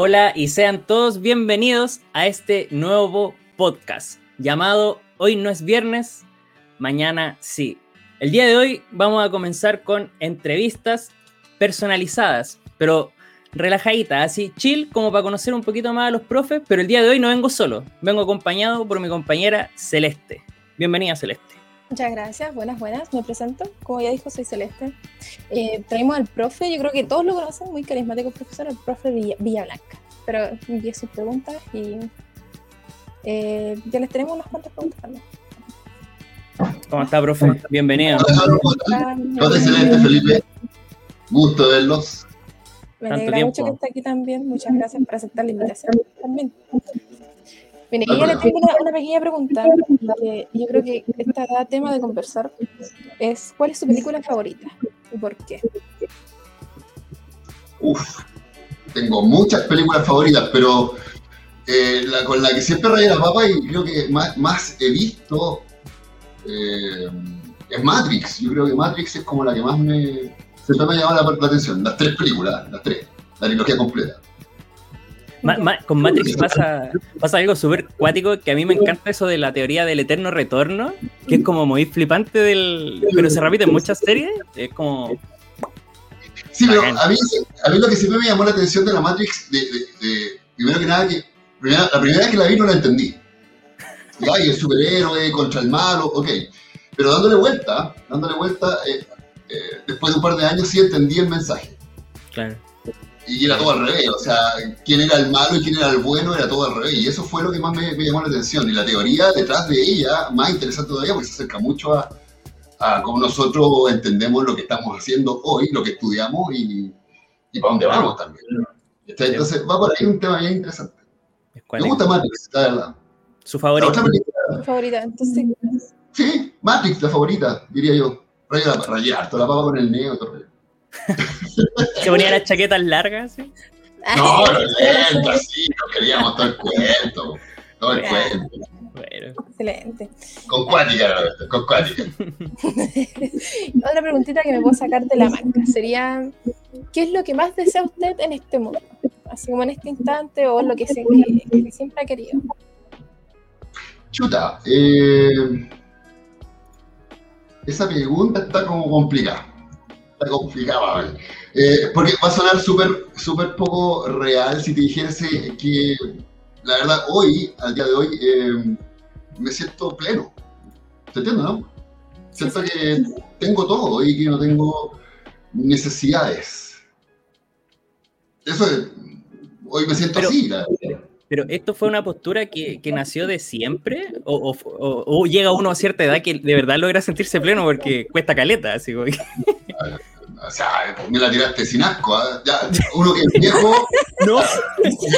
Hola y sean todos bienvenidos a este nuevo podcast llamado Hoy no es viernes, mañana sí. El día de hoy vamos a comenzar con entrevistas personalizadas, pero relajaditas, así chill, como para conocer un poquito más a los profes, pero el día de hoy no vengo solo, vengo acompañado por mi compañera Celeste. Bienvenida Celeste. Muchas gracias, buenas, buenas. Me presento. Como ya dijo, soy Celeste. Eh, traemos al profe, yo creo que todos lo conocen, muy carismático profesor, el profe Villa, Villablanca. Pero envíe sus preguntas y eh, ya les tenemos unas cuantas preguntas también. ¿Cómo está, profe? Bienvenido. Hola, excelente, Felipe. Gusto verlos. Me alegra mucho que esté aquí también. Muchas gracias por aceptar la invitación también. Bien, y yo le tengo una, pequeña pregunta. yo creo que este tema de conversar es ¿cuál es su película favorita y por qué? Uf, tengo muchas películas favoritas, pero eh, la, con la que siempre raya la papa y creo que más, he visto eh, es Matrix. Yo creo que Matrix es como la que más me, siempre me ha llamado la, atención. Las tres películas, las tres, la trilogía completa. Con Matrix pasa, pasa algo súper cuático que a mí me encanta eso de la teoría del eterno retorno, que es como muy flipante del. Pero se repite en muchas series. Es como. Sí, pero a mí, a mí lo que siempre me llamó la atención de la Matrix, de, primero que nada, que la primera vez que la vi no la entendí. Ay, el superhéroe contra el malo, ok. Pero dándole vuelta, dándole vuelta, eh, eh, después de un par de años sí entendí el mensaje. Claro. Y era todo al revés, o sea, quién era el malo y quién era el bueno era todo al revés. Y eso fue lo que más me, llamó la atención. Y la teoría detrás de ella, más interesante todavía, porque se acerca mucho a, a cómo nosotros entendemos lo que estamos haciendo hoy, lo que estudiamos y, y para dónde vamos también. Entonces va por ahí un tema bien interesante. Me gusta Matrix, la verdad. ¿Su favorita? ¿Su favorita? Entonces... Sí, Matrix, la favorita, diría yo. Raya, rayar, toda la papa con el neo y todo. ¿Se ponía las chaquetas largas? ¿sí? No, no, lento, así, no queríamos todo el cuento. Todo el cuento. Bueno. Excelente. Con cuática, con cuática. Otra preguntita que me puedo sacar de la manga sería: ¿qué es lo que más desea usted en este mundo? Así como en este instante o lo que, siempre ha querido. Chuta, eh, esa pregunta está como complicada. Está complicada, eh, porque va a sonar súper super poco real si te dijese que, la verdad, hoy, al día de hoy, eh, me siento pleno. ¿Te entiendes, no? Siento que tengo todo y que no tengo necesidades. Eso es, hoy me siento así. Pero esto fue una postura que, que nació de siempre o, o, o, llega uno a cierta edad que de verdad logra sentirse pleno porque cuesta caleta, así como O sea, me la tiraste sin asco. ¿eh? Ya, uno que es viejo. No,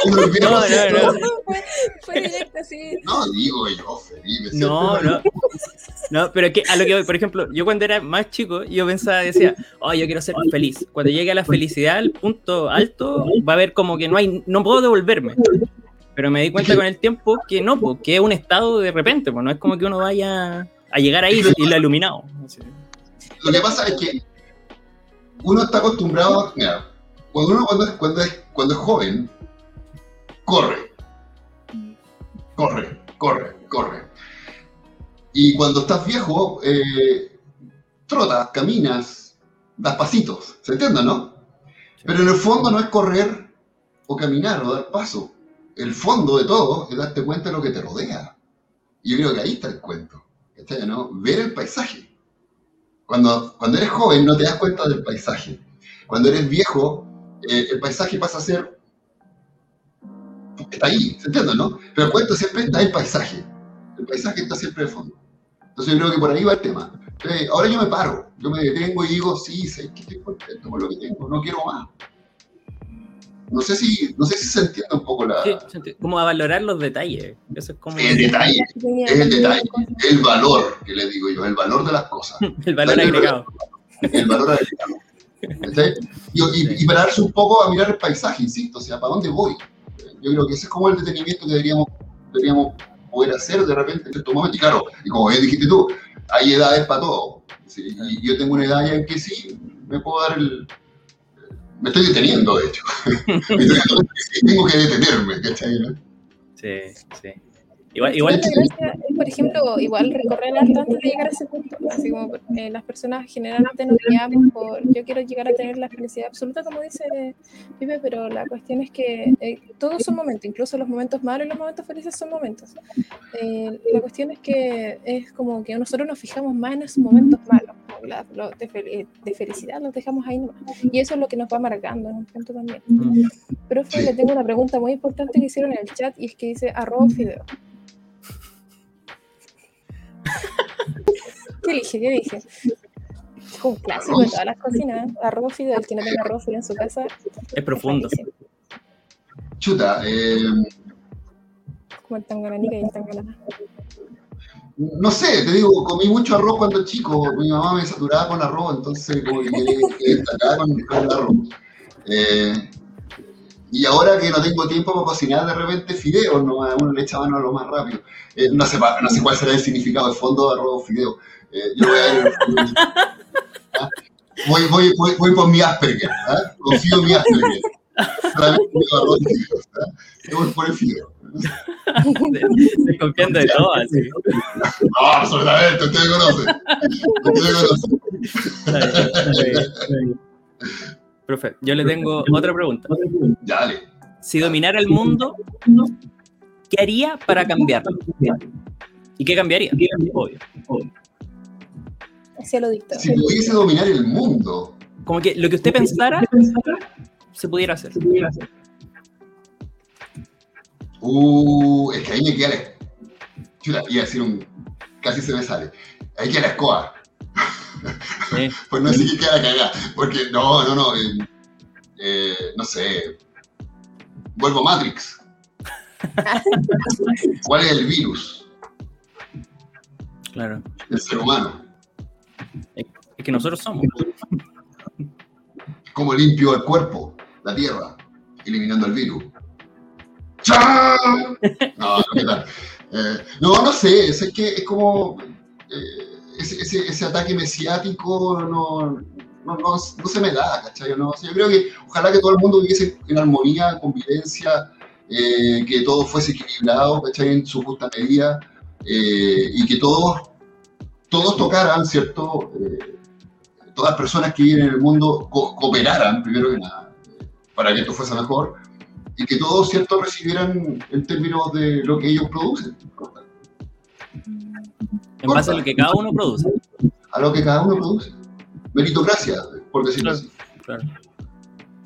uno que no, no, no. Fue, directo, sí. No, digo yo, Felipe. No, no. No, pero que a lo que voy, por ejemplo, yo cuando era más chico, yo pensaba, decía, oh, yo quiero ser feliz. Cuando llegue a la felicidad, al punto alto, va a haber como que no hay, no puedo devolverme. Pero me di cuenta con el tiempo que no, porque es un estado de repente, pues no es como que uno vaya a llegar ahí y lo iluminado. Lo que pasa es que uno está acostumbrado, mira, cuando uno cuando, cuando, es, cuando es joven, corre, corre, corre, corre. Y cuando estás viejo, eh, trotas, caminas, das pasitos, ¿se entiende, no? Pero en el fondo no es correr o caminar o dar paso. El fondo de todo es darte cuenta de lo que te rodea. Y yo creo que ahí está el cuento. ¿no? Ver el paisaje. Cuando, eres joven no te das cuenta del paisaje. Cuando eres viejo, eh, el paisaje pasa a ser... Está ahí, ¿se entiende, no? Pero el cuento siempre está el paisaje. El paisaje está siempre de fondo. Entonces yo creo que por ahí va el tema. ahora yo me paro, yo me detengo y digo, sí, sé que estoy contento con lo que tengo, no quiero más. No sé si, no sé si se entiende un poco la. Sí, como a valorar los detalles. Eso es como. El detalle, es el detalle, el valor que le digo yo, el valor de las cosas. el valor agregado. El valor agregado. Y, y, pararse un poco a mirar el paisaje, insisto, o sea, ¿para dónde voy? Yo creo que ese es como el detenimiento que deberíamos, deberíamos poder hacer de repente en estos momentos. Y claro, y como dijiste tú, hay edades para todo. Y yo tengo una edad ya en que sí, me puedo dar el, Me estoy deteniendo, de hecho. Tengo que detenerme, ¿cachai? no? Sí, sí. Igual, es, por ejemplo, igual recorrer harto antes de llegar a ese punto. Así como eh, las personas generalmente nos guiamos por yo quiero llegar a tener la felicidad absoluta, como dice Pipe, pero la cuestión es que eh, todos son momentos, incluso los momentos malos y los momentos felices son momentos. Eh, la cuestión es que es como que nosotros nos fijamos más en esos momentos malos, la- lo de, fel- de felicidad los dejamos ahí nomás. Y eso es lo que nos va marcando en un punto también. Mm. Profe, Sí. le tengo una pregunta muy importante que hicieron en el chat y es que dice arroz fideo. ¿Qué dije? ¿Qué dije? Es un clásico de todas las cocinas. ¿eh? Arroz fideo, el que no tenga arroz fideo en su casa. es profundo. malísimo. Chuta, eh, Como el y el tangana. No sé, te digo, comí mucho arroz cuando chico. Mi mamá me saturaba con arroz, entonces como que quedé, con, el arroz. Eh, y ahora que no tengo tiempo para cocinar, de repente fideos, ¿no? A uno le echa mano a lo más rápido. Eh, no, sé, no sé cuál será el significado de fondo de arroz fideo. Eh, yo voy a. ¿ah? Voy, voy, voy, voy por mi Asperger, ¿ah? confío en mi Asperger. El fideo. Desconfiando de todo, así. No, absolutamente, usted me conoce. Usted me conoce. Profe, yo le tengo otra pregunta. Dale. Si dominara el mundo, ¿qué haría para cambiarlo? ¿Y qué cambiaría? Obvio. Hacia lo dictado. Si pudiese dominar el mundo, Como que lo que usted pensara se pudiera hacer. uh, es que ahí me queda la. Chuta, iba a decir un. Casi se me sale. Ahí queda la escoba. Pues no decir que queda la cagada. Porque, no, no, no. eh, eh, no sé. Vuelvo a Matrix. ¿Cuál es el virus? Claro. El ser humano. Es que nosotros somos. ¿Cómo limpio el cuerpo? La tierra. Eliminando el virus. ¡Chao! No, no, ¿qué tal? Eh, no, no sé. Es que es como. eh, ese, ese- ataque mesiático no, no, no- no se me da, ¿cachai? No, yo creo que ojalá que todo el mundo viviese en armonía, en convivencia, eh, que todo fuese equilibrado, ¿cachai? En su justa medida, y que todos, todos tocaran, ¿cierto? Todas las personas que viven en el mundo co- cooperaran, primero que nada, para que esto fuese mejor, y que todos, ¿cierto?, recibieran en términos de lo que ellos producen, En base a lo que cada uno produce. a lo que cada uno produce. Meritocracia, por decirlo Claro, así.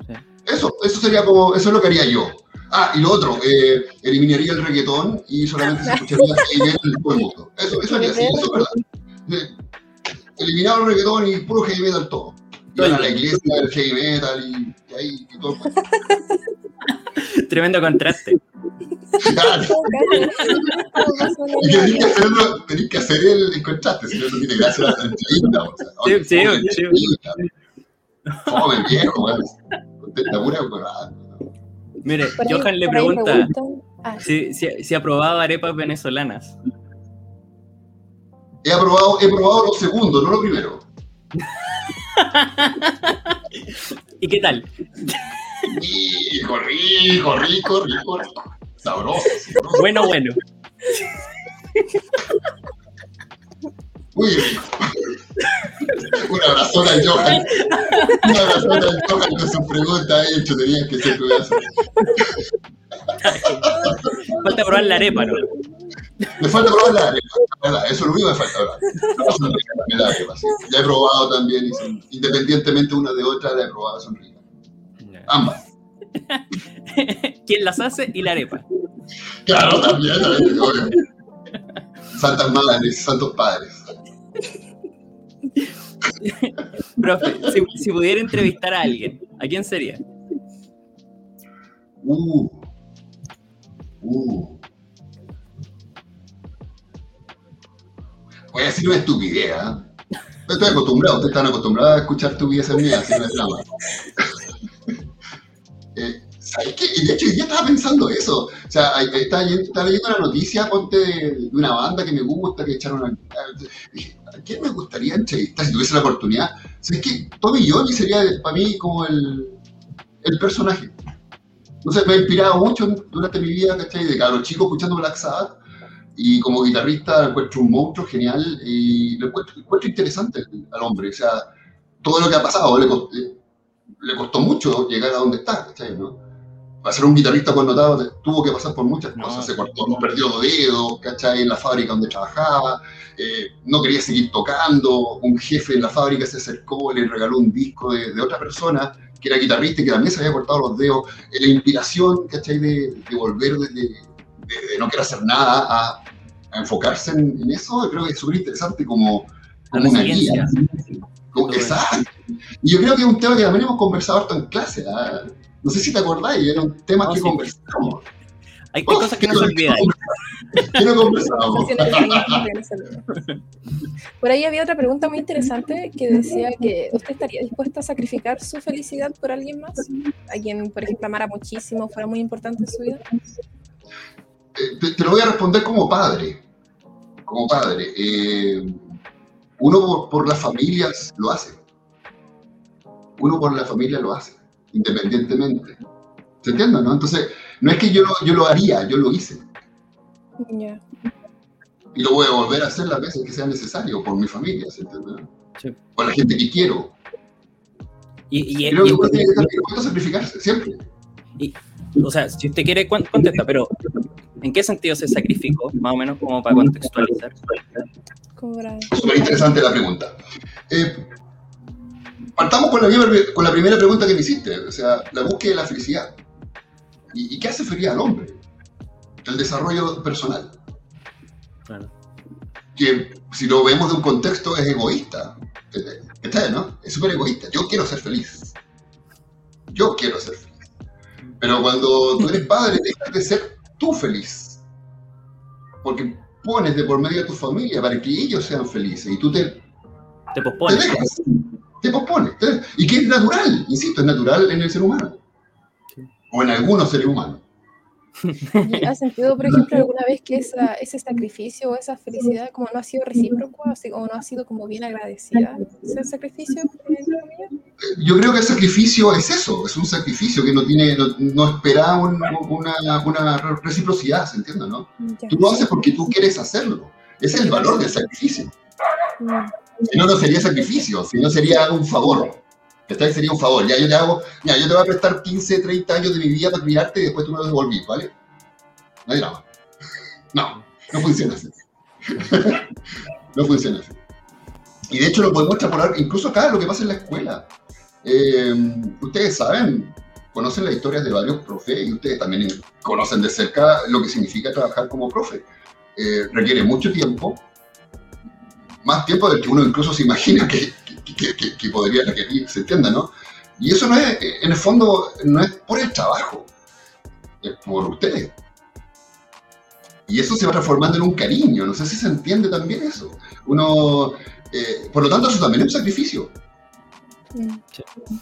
claro. Eso, eso sería como, eso es lo que haría yo. Ah, y lo otro, eh, eliminaría el reggaetón y solamente se escucharía heavy en todo el mundo. Eso, eso haría, sí, eso es verdad. Eliminar el reggaetón y puro heavy metal todo. Iban a la iglesia, el heavy metal y, y ahí y todo. Tremendo contraste. Claro. Y tenés que, hacer el, contraste, si no, no tiene gracia la entrevista. O sea, oye, Sí, sí, sí. viejo, weón. Contesta pura. Mire, Por ahí- Johan le pregunta ah, si, si, si ha probado arepas venezolanas. He aprobado, he probado lo segundo, no lo primero. ¿Y qué tal? Rico, rico, rico, rico, rico. Sabroso, sabroso. Bueno, bueno. Muy rico. Un abrazón al Johan. Un abrazón al Johan con su pregunta hecho. Tenías que ser pedazo. Falta probar la arepa, ¿no? Me falta probar la arepa, la eso es lo único que me falta las arepas, sí. Ya he probado también, independientemente una de otra, la he probado, son ricas. Ambas. ¿Quién las hace? Y la arepa. Claro, también, también, obvio. Santas madres, santos padres. Profe, si, pudiera entrevistar a alguien, ¿a quién sería? Uh. Uh. Voy a decir una estupidez. Yo Estoy acostumbrado, ustedes están acostumbrados a escuchar estupideces mías, así no es drama. Eh, ¿Sabes qué? De hecho, yo estaba pensando eso. O sea, estaba, estaba leyendo una noticia, ponte, de, una banda que me gusta, que echaron a... ¿a quién me gustaría entrevistar si tuviese la oportunidad? ¿Sabes qué? Tommy Johnny sería para mí como el, el personaje. Entonces me ha inspirado mucho durante mi vida, ¿cachai? De cada chico escuchando Black Sabbath y como guitarrista encuentro un monstruo genial y lo encuentro, encuentro interesante al hombre. O sea, todo lo que ha pasado le costó, le costó mucho llegar a donde está, ¿cachai? ¿no? Para ser un guitarrista connotado tuvo que pasar por muchas cosas. Se cortó, perdió dedos, ¿cachai? En la fábrica donde trabajaba, eh, no quería seguir tocando. Un jefe en la fábrica se acercó, le regaló un disco de, de otra persona que era guitarrista y que también se había cortado los dedos. Eh, la inspiración, ¿cachai? De, de volver de, de, no querer hacer nada a, a enfocarse en, en, eso, creo que es súper interesante como, como una guía. Como, exacto. Y yo creo que es un tema que también hemos conversado harto en clase. ¿eh? No sé si te acordáis, era un tema no, que sí. conversamos. Hay, oh, cosas que no se olvidan. Que no conversamos. Por ahí había otra pregunta muy interesante que decía que usted estaría dispuesto a sacrificar su felicidad por alguien más, a quien, por ejemplo, amara muchísimo, fuera muy importante en su vida. Te, te lo voy a responder como padre. Como padre. Eh, uno por, por, las familias lo hace. Uno por la familia lo hace, independientemente. ¿Se entiende, no? Entonces, no es que yo lo, yo lo haría, yo lo hice. Yeah. Y lo voy a volver a hacer las veces que sea necesario por mi familia, ¿se entiende? Sí. Por la gente que quiero. Y, y, Creo y, que uno tiene que sacrificarse, siempre. Y, o sea, si usted quiere, contesta, pero ¿en qué sentido se sacrificó? Más o menos como para contextualizar. Súper interesante la pregunta. Eh, partamos con la, con la, primera pregunta que me hiciste, o sea, la búsqueda de la felicidad. ¿Y, y qué hace feliz al hombre? El desarrollo personal. Claro. Que si lo vemos de un contexto es egoísta. ¿Está, no? Es súper egoísta. Yo quiero ser feliz. Yo quiero ser feliz. Pero cuando tú eres padre, dejas de ser tú feliz. Porque pones de por medio a tu familia para que ellos sean felices y tú te, te pospones. Te, dejas, te pospones. Te, y que es natural, insisto, es natural en el ser humano. O en algunos seres humanos. ¿Has sentido, por ejemplo, alguna vez que esa, ese sacrificio o esa felicidad como no ha sido recíproco o no ha sido como bien agradecida? ¿Ese sacrificio? Yo creo que el sacrificio es eso, es un sacrificio que no tiene, no, no espera un, una, una, reciprocidad, ¿se entiende? ¿no? Ya. Tú lo haces porque tú quieres hacerlo. Es el valor del sacrificio. Mm. Si no, no sería sacrificio, si no sería un favor. Esta sería un favor. Ya yo te hago, ya yo te voy a prestar 15, 30 años de mi vida para criarte y después tú me lo devolvís, ¿vale? No hay drama. No, no funciona así. no funciona así. Y de hecho lo podemos extrapolar incluso acá lo que pasa en la escuela. Eh, ustedes saben, conocen las historias de varios profes y ustedes también conocen de cerca lo que significa trabajar como profe. Eh, requiere mucho tiempo, más tiempo del que uno incluso se imagina que, que, podría requerir, se entienda, ¿no? Y eso no es, en el fondo, no es por el trabajo, es por ustedes. Y eso se va transformando en un cariño, no sé si se entiende también eso. Uno, eh, por lo tanto, eso también es un sacrificio. Sí.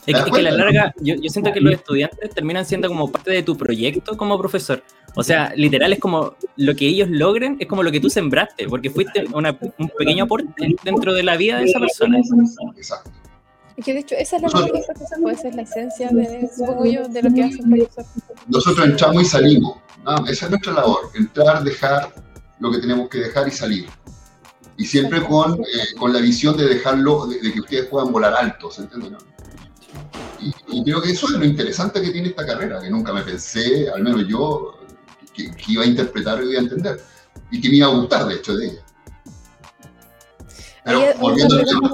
Es, que, es que a la larga, yo, yo, siento que los estudiantes terminan siendo como parte de tu proyecto como profesor. O sea, literal es como lo que ellos logren, es como lo que tú sembraste, porque fuiste una, un pequeño aporte dentro de la vida de esa persona. Exacto. Y que de hecho esa es la pues esa es la esencia de, supongo yo, de lo que hace un profesor. Nosotros entramos y salimos. Esa es nuestra labor, entrar, dejar lo que tenemos que dejar y salir. Y siempre con, eh, con la visión de dejarlo, de, de, que ustedes puedan volar altos, ¿entiendes? No? Y, y, creo que eso es lo interesante que tiene esta carrera, que nunca me pensé, al menos yo, que, que iba a interpretar y iba a entender. Y que me iba a gustar, de hecho, de ella. Pero volviendo al tema.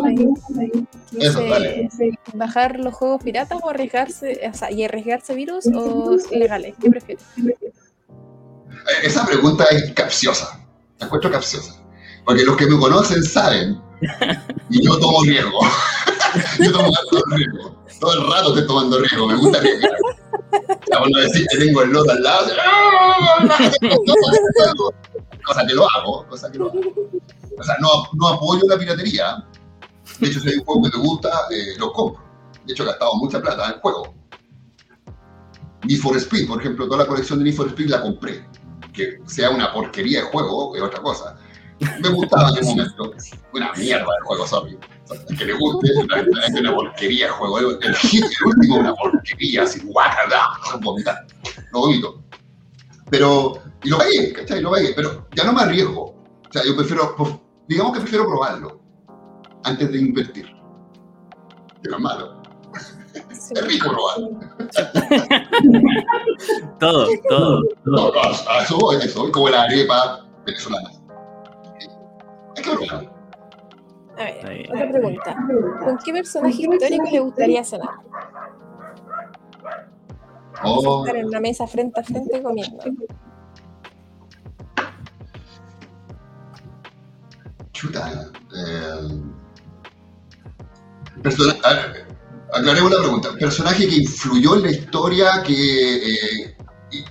Eso, dale. ¿Bajar los juegos piratas o arriesgarse, o sea, y arriesgarse virus o legales? ¿Qué prefieres? Esa pregunta es capciosa. La encuentro capciosa. Porque los que me conocen saben. Y yo tomo riesgo. yo tomo riesgo. Todo el rato estoy tomando riesgo. Me gusta arriesgar. Cuando decir que tengo el loto al lado, cosa que lo hago, cosa que lo. O sea, no, apoyo la piratería. De hecho, si hay un juego que te gusta, eh, lo compro. De hecho, he gastado mucha plata en juego. Need for Speed, por ejemplo, toda la colección de Need for Speed la compré. Que sea una porquería de juego es otra cosa. Me gustaba en ese momento. Una mierda de juego, sorry. que le guste, es una porquería el juego. El, el, hit, el último una porquería, así, guacala, vomitar. Lo vomito. Pero, y lo pagué, ¿cachai? Lo pagué, pero ya no me arriesgo. O sea, yo prefiero, digamos que prefiero probarlo antes de invertir. Que no es malo. Es rico probar. todo, todo. todo. a eso voy, eso voy, como la arepa venezolana. A ver, otra pregunta. ¿Con qué personaje histórico le gustaría cenar? Oh. Estar en la mesa frente a frente comiendo. Chuta. Eh, aclaremos la pregunta. ¿Personaje que influyó en la historia, que eh,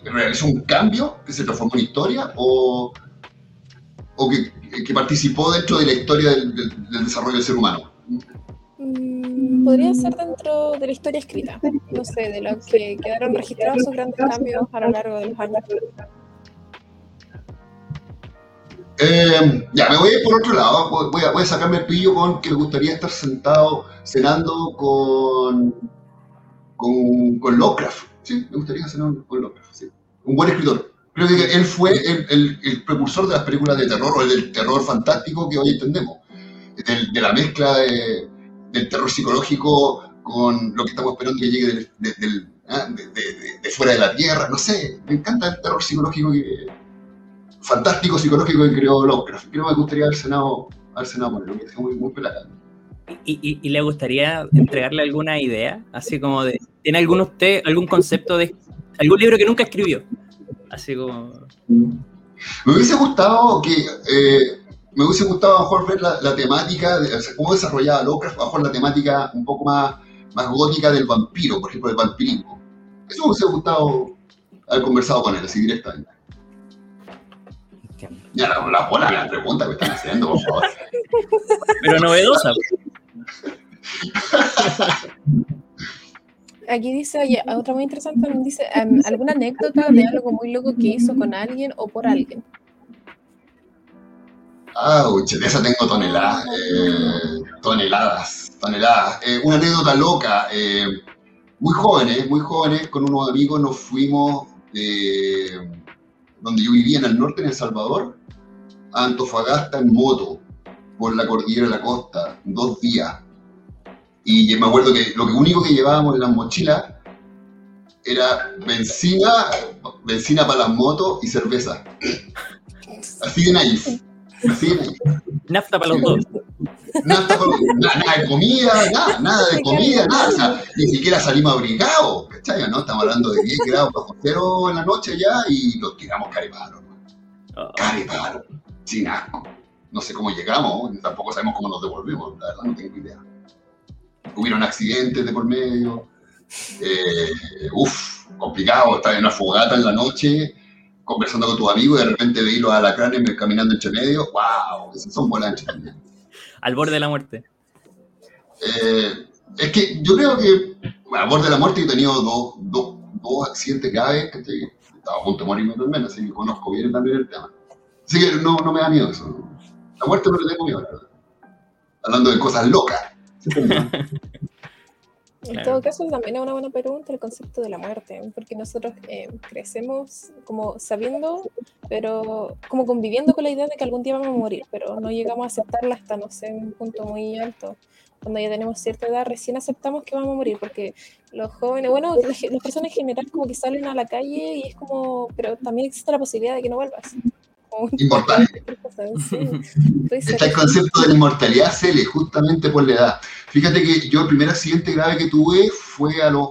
realizó un cambio, que se transformó en historia, o, o que, que, participó dentro de la historia del, del, desarrollo del ser humano? Mm, podría ser dentro de la historia escrita, no sé, de los que quedaron registrados esos grandes cambios a lo largo de los años. Eh, ya, me voy a ir por otro lado. Voy a, voy a, sacarme el pillo con que me gustaría estar sentado cenando con, con, con Lovecraft. Sí, me gustaría cenar con Lovecraft. Sí. Un buen escritor. Creo que él fue el, el, el, precursor de las películas de terror o del terror fantástico que hoy entendemos. Del, de la mezcla de, del terror psicológico con lo que estamos esperando que llegue del, del, ah, de, de, fuera de la Tierra. No sé, me encanta el terror psicológico que fantástico psicológico que creó Lovecraft. Creo que me gustaría haber cenado, haber cenado con él, muy, muy pelada. ¿Y, y, y le gustaría entregarle alguna idea? Así como de, ¿tiene algún usted, algún concepto de algún libro que nunca escribió? Así como... Me hubiese gustado que... Eh, me hubiese gustado a lo mejor ver la, la temática, de, o sea, cómo desarrollaba Lovecraft, a lo mejor la temática un poco más, más gótica del vampiro, por ejemplo, del vampirismo. Eso me hubiese gustado haber conversado con él, así directamente. Ya, la, la bola la pregunta que están haciendo, por favor. Pero novedosa. Aquí dice, oye, otra muy interesante, dice, um, ¿alguna anécdota de algo muy loco que hizo con alguien o por alguien? Ah, de esa tengo toneladas, eh, toneladas, toneladas. Eh, una anécdota loca, eh, muy jóvenes, muy jóvenes, con unos amigos nos fuimos de donde yo vivía en el norte, en El Salvador, a Antofagasta en moto, por la cordillera de la costa, dos días. Y me acuerdo que lo único que llevábamos en las mochilas era benzina, benzina para las motos y cerveza. Así de naif. Así de naif. Nafta para los dos. Nada, nada, de comida, nada, nada de comida, nada. O sea, ni siquiera salimos abrigados, ¿cachai? ¿no? Estamos hablando de 10 grados bajo cero en la noche ya y los tiramos carepalo. Oh. Carepalo, sin asco. No sé cómo llegamos, tampoco sabemos cómo nos devolvimos, la verdad no tengo idea. Hubieron accidentes de por medio. Eh, uf, complicado, estar en una fogata en la noche conversando con tus amigos y de repente veílos a la cráneo caminando entre medio. ¡Wow! Esas son también al borde de la muerte? Eh, es que yo creo que al borde de la muerte he tenido dos, dos, dos accidentes graves que estaba a punto de morirme también, así que conozco bien también el tema. Así que no, no me da miedo eso. La muerte no le tengo miedo, verdad. Hablando de cosas locas. En todo caso, también es una buena pregunta el concepto de la muerte, porque nosotros eh, crecemos como sabiendo, pero como conviviendo con la idea de que algún día vamos a morir, pero no llegamos a aceptarla hasta, no sé, un punto muy alto. Cuando ya tenemos cierta edad, recién aceptamos que vamos a morir, porque los jóvenes, bueno, las personas en general como que salen a la calle y es como, pero también existe la posibilidad de que no vuelvas. Inmortal. Está el concepto de la inmortalidad Cele, justamente por la edad. Fíjate que yo el primer accidente grave que tuve fue a los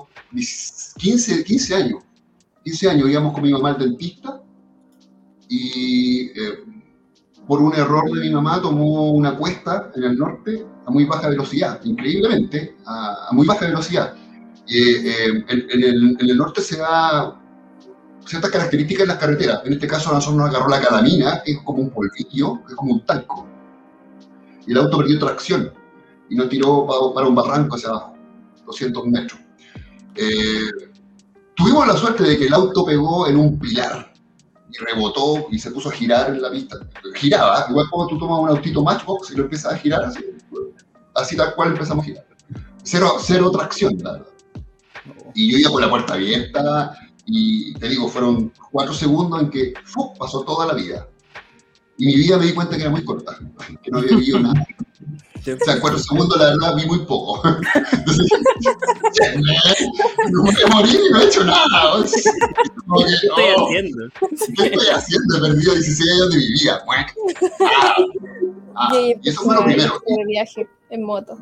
15, 15 años. 15 años íbamos con mi mamá al dentista y eh, por un error de mi mamá tomó una cuesta en el norte a muy baja velocidad, increíblemente, a, muy baja velocidad. Eh, eh, en, el, en, el, norte se da ciertas características en las carreteras. En este caso, a nosotros nos agarró la calamina, que es como un polvillo, que es como un talco. Y el auto perdió tracción y nos tiró para, un barranco hacia abajo, 200 metros. Eh, tuvimos la suerte de que el auto pegó en un pilar y rebotó y se puso a girar en la pista. Giraba, igual como tú tomas un autito Matchbox y lo empiezas a girar así. así tal cual empezamos a girar. Cero, cero tracción, la verdad. Y yo iba con la puerta abierta y te digo, fueron cuatro segundos en que pasó toda la vida. Y mi vida me di cuenta que era muy corta, que no había vivido nada. O sea, cuatro segundos, la verdad, vi muy poco. Entonces, no me voy a morir y no he hecho nada. Como que, ¿Qué estoy oh, haciendo? ¿Qué estoy haciendo? He perdido 16 años de mi vida. Ah, ah, y, eso fue lo primero. De viaje en moto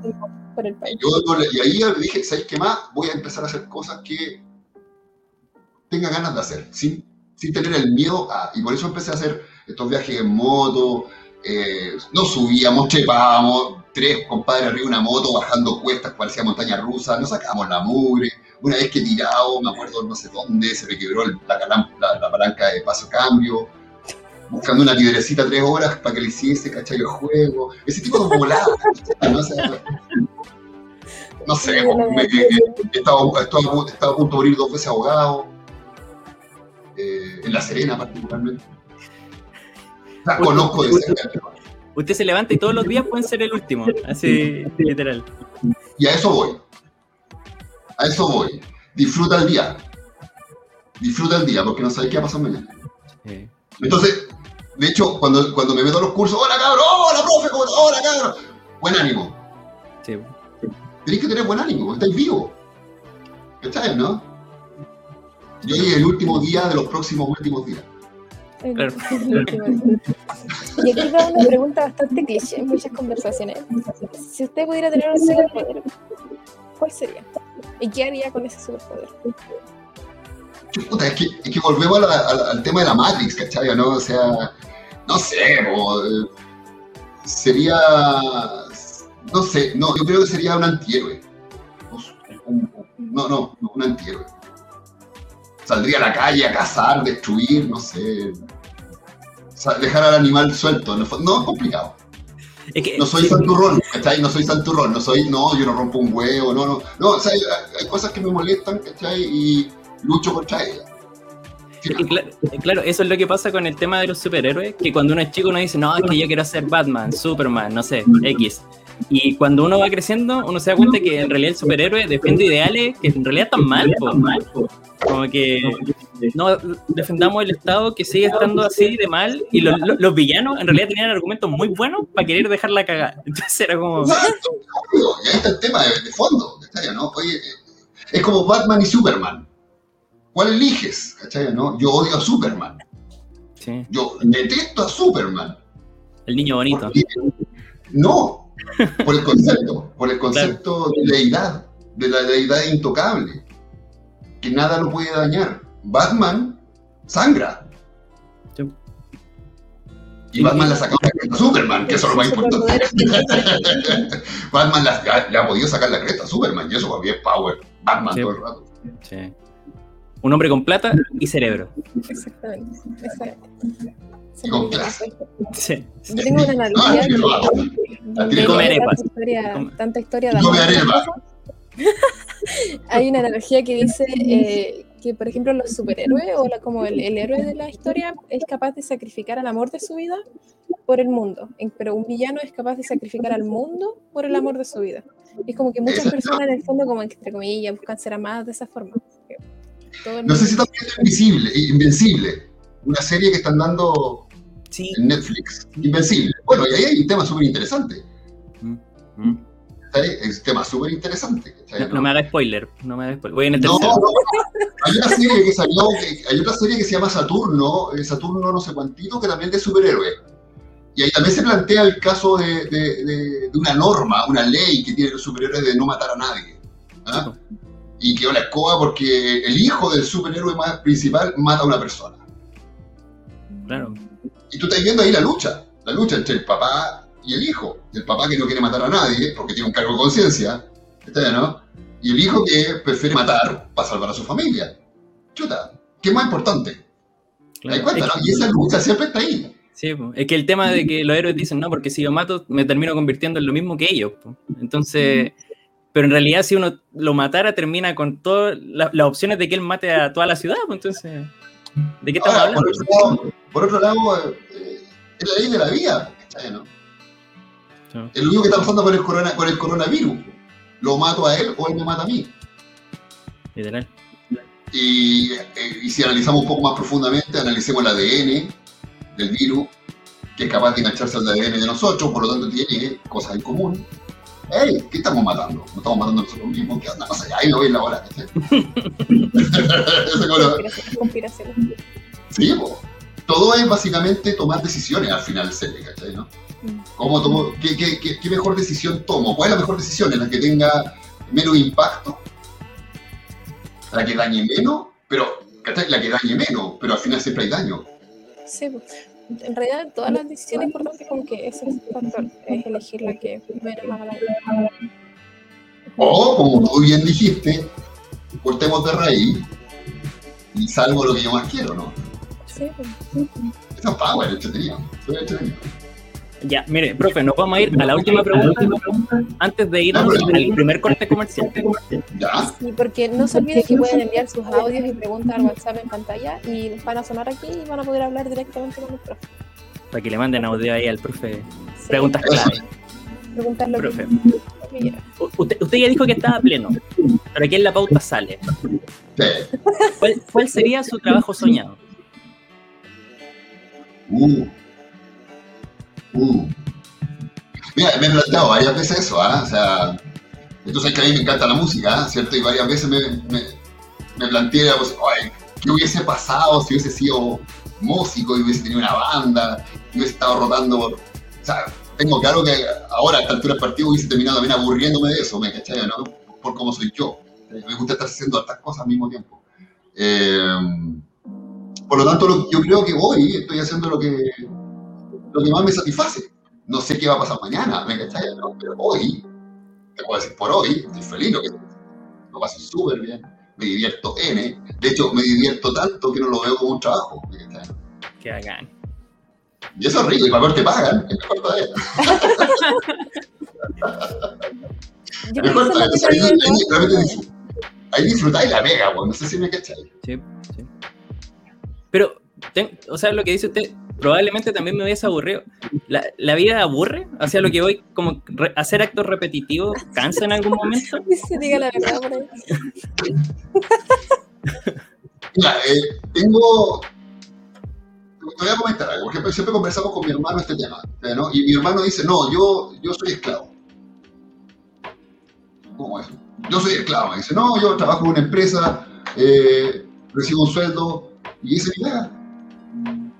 por el país. Yo, y ahí dije, ¿sabes qué más? Voy a empezar a hacer cosas que tenga ganas de hacer, sin, sin tener el miedo a... Y por eso empecé a hacer estos viajes en moto, eh, nos subíamos, trepábamos, tres compadres arriba de una moto, bajando cuestas, parecía montaña rusa, nos sacábamos la mugre. Una vez que tirado, me acuerdo no sé dónde, se me quebró la, la- la palanca de paso-cambio, buscando una piedrecita tres horas para que le hiciese, ¿cachai? El juego, ese tipo de voladas, ¿no? O sea, no sé, me- eh, he estado, he estado- he estado a punto de morir dos veces ahogado, eh, en La Serena particularmente. O sea, conozco de cerca. Usted se levanta y todos los días pueden ser el último. Así, literal. Y a eso voy. A eso voy. Disfruta el día. Disfruta el día, porque no sabes qué va a pasar mañana. Sí. Entonces, de hecho, cuando, cuando me meto a los cursos, hola cabrón, hola profe, ¿cómo estás? hola cabrón. Buen ánimo. Sí. Tenéis que tener buen ánimo, estáis vivos. ¿Cachai, no? Yo hoy el último día de los próximos últimos días. Claro. Y aquí va una pregunta bastante cliché en muchas conversaciones. Si usted pudiera tener un superpoder, ¿cuál sería? ¿Y qué haría con ese superpoder? Puta, es que, es que volvemos a la- a la- al tema de la Matrix, ¿cachai? ¿no? O sea, no sé, eh, sería, no sé, no, yo creo que sería un antihéroe. Un- un- no, no, no, un antihéroe. Saldría a la calle a cazar, destruir, no sé. Dejar al animal suelto, no, no es complicado. Es que, No soy santurrón, ¿cachai? No soy santurrón, no soy, no, yo no rompo un huevo, no, no. No, o sea, hay, hay cosas que me molestan, ¿cachai? Y lucho contra ellas. Sí, Y cla- claro, eso es lo que pasa con el tema de los superhéroes, que cuando uno es chico uno dice, no, es que yo quiero ser Batman, Superman, no sé, X. Y cuando uno va creciendo, uno se da cuenta que en realidad el superhéroe defiende ideales que en realidad están mal, po. como que no defendamos el Estado que sigue estando así de mal, y los, los- los villanos en realidad tenían argumentos muy buenos para querer dejarla cagar. Entonces era como, y ahí está el tema de, de fondo, ¿cachai? ¿no? Oye, es como Batman y Superman. ¿Cuál eliges? ¿Cachai? ¿no? Yo odio a Superman. sí, Yo detesto a Superman. el niño bonito. Porque- No, por el concepto, por el concepto de deidad, de la deidad intocable, que nada lo puede dañar. Batman sangra. Sí. Y Batman la sacó la a Superman, que eso es lo más importante. Batman la- ya- le ha podido sacar la cresta a Superman, y eso para mí es power. Batman Sí. todo el rato. Sí. Un hombre con plata y cerebro. Exactamente. exactamente. Con clase. Sí. Yo tengo una analogía que- tanta historia, Come- tanta historia de amor. Hay una analogía que dice eh, que, por ejemplo, los superhéroes o la- como el, el héroe de la historia es capaz de sacrificar al amor de su vida por el mundo, pero un villano es capaz de sacrificar al mundo por el amor de su vida. Y es como que muchas Exacto. personas en el fondo, como entre comillas, buscan ser amadas de esa forma. Todo No sé si también es Invisible, Invencible, una serie que están dando Sí. en Netflix. Invencible. Bueno, y ahí hay un tema súper interesante. Mm. Es un tema súper interesante. No, no me haga spoiler, no me haga spoiler. Voy en el No, no, hay una serie que salió, que- hay otra serie que se llama Saturno, eh, Saturno no sé cuántito, que también es de superhéroe. Y ahí también se plantea el caso de, de- de- de una norma, una ley que tiene los superhéroes de no matar a nadie. ¿ah? Y quedó la escoba porque el hijo del superhéroe más principal mata a una persona. Claro. Y tú estás viendo ahí la lucha, la lucha entre el papá y el hijo. El papá que no quiere matar a nadie porque tiene un cargo de conciencia, ¿está bien, no? Y el hijo que prefiere matar para salvar a su familia. Chuta, ¿qué más importante? ¿Te das claro. cuenta, Es no? Y esa lucha siempre está ahí. Sí, es que el tema de que los héroes dicen, no, porque si yo mato, me termino convirtiendo en lo mismo que ellos. po". Entonces, pero en realidad si uno lo matara, termina con todas la- las opciones de que él mate a toda la ciudad. po. Entonces, ¿de qué estamos Ahora, hablando? por, otro lado, por otro lado, eh, es la ley de la vida, ¿cachai, no? Es lo único que está pasando con el, corona, con el coronavirus. Lo mato a él o él me mata a mí. Literal. Y, eh, y si analizamos un poco más profundamente, analicemos el ADN del virus, que es capaz de engancharse al ADN de nosotros, por lo tanto tiene cosas en común. ¡Ey! ¿Qué estamos matando? ¿No estamos matando a nosotros mismos? ¿Qué onda? No sé, ahí me voy en la hora. lo- Conspiración. Sí, po. todo es básicamente tomar decisiones al final serie, ¿cachai? ¿no? Mm. ¿Cómo tomo, qué, qué- qué- qué mejor decisión tomo? ¿Cuál es la mejor decisión? ¿En la que tenga menos impacto? ¿La que dañe menos? Pero, ¿cachai? La que dañe menos, pero al final siempre hay daño. Sí, pues. En realidad todas las decisiones importantes como que ese es el factor, es elegir la que menos haga daño. O, como tú bien dijiste, cortemos de raíz y salvo lo que yo más quiero, ¿no? Sí, pues. Eso es power, entretenido. Eso es entretenido. Ya, mire, profe, nos vamos a ir a la última pregunta antes de irnos al primer corte comercial. ¿Ya? Sí, porque no se olviden que pueden enviar sus audios y preguntas al WhatsApp en pantalla y van a sonar aquí y van a poder hablar directamente con el profe. Para que le manden audio ahí al profe. Sí, Preguntas clave. Preguntar lo Profe. que Usted, usted ya dijo que estaba pleno, pero aquí en la pauta sale. Sí. ¿Cuál, cuál sería su trabajo soñado? Uh. Mira, me he planteado varias veces eso, ¿ah? O sea, entonces que a mí me encanta la música, ¿ah? ¿cierto? Y varias veces me, me, me planteé, pues, ay, ¿qué hubiese pasado si hubiese sido músico y hubiese tenido una banda, y hubiese estado rotando. O sea, tengo claro que ahora a esta altura del partido hubiese terminado también aburriéndome de eso, ¿me cachai? ¿no? Por cómo soy yo. Me gusta estar haciendo tantas cosas al mismo tiempo. Eh, por lo tanto, yo creo que hoy estoy haciendo lo que, lo que más me satisface. No sé qué va a pasar mañana, ¿me cachai? ¿no? Pero hoy, te puedo decir por hoy, estoy feliz, lo, que, lo paso súper bien, me divierto N. De hecho, me divierto tanto que no lo veo como un trabajo, ¿me cachai? Que hagan. Y eso es rico, y para ver te pagan, es mejor todavía. Yo Mejor todavía. Ahí, realmente disfrutáis la pega, pues, no sé si me cachai. Sí, sí. Pero, ten- o sea, lo que dice usted, probablemente también me hubiese aburrido. ¿La, la vida aburre? Hacia lo que voy, como re- hacer actos repetitivos, cansa en algún momento. Se diga la verdad por ahí. Mira, eh, tengo. Te voy a comentar algo. Por ejemplo, siempre conversamos con mi hermano este tema. ¿eh, ¿no? Y mi hermano dice: No, yo, yo soy esclavo. ¿Cómo es? Yo soy esclavo. Me dice: No, yo trabajo en una empresa, eh, recibo un sueldo y ese es mi pega.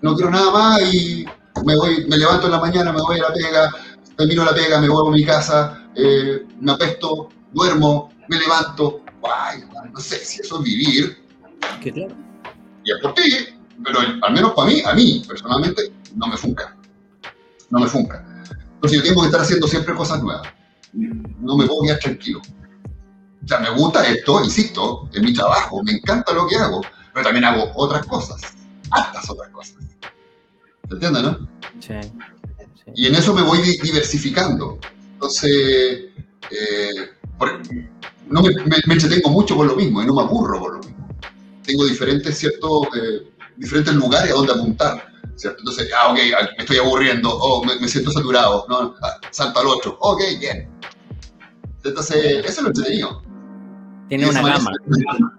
No quiero nada más y me, voy, me levanto en la mañana, me voy a la pega, termino la pega, me vuelvo a mi casa, eh, me apesto, duermo, me levanto. Ay, no sé si eso es vivir Que claro. y es por ti, pero al menos para mí, a mí personalmente, no me funca. No me funca. Entonces yo tengo que estar haciendo siempre cosas nuevas. No me puedo quedar tranquilo. O sea, me gusta esto, insisto, es mi trabajo, me encanta lo que hago, pero también hago otras cosas, hartas otras cosas. ¿Se entiende, no? Sí. sí. Y en eso me voy di- diversificando. Entonces, eh, por- no me, me- me entretengo mucho con lo mismo y no me aburro con lo mismo. Tengo diferentes, ciertos, eh, diferentes lugares a donde apuntar. ¿cierto? Entonces, ah, ok, ah, me estoy aburriendo, oh, me, me siento saturado, ¿no? Ah, salto al otro, ok, bien. Entonces, eso es lo entretenido. Tiene una gama.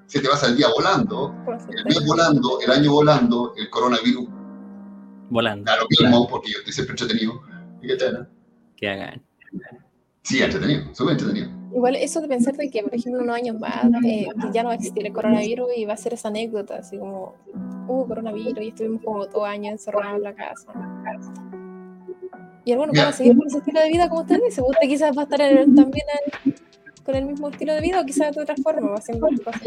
Se te pasa el día volando, el mes volando, el año volando, el coronavirus Volando. da lo mismo, porque yo estoy siempre entretenido. ¿Y qué tal? Que hagan. Sí, entretenido, súper entretenido. Igual eso de pensar de que, por ejemplo, unos años más eh, ya no va a existir el coronavirus y va a ser esa anécdota, así como, hubo coronavirus y estuvimos como dos años encerrados en la casa. Y algunos van a seguir con ese estilo de vida como usted dice. Usted quizás va a estar en- también en- con el mismo estilo de vida o quizás de otra forma, va haciendo cosas.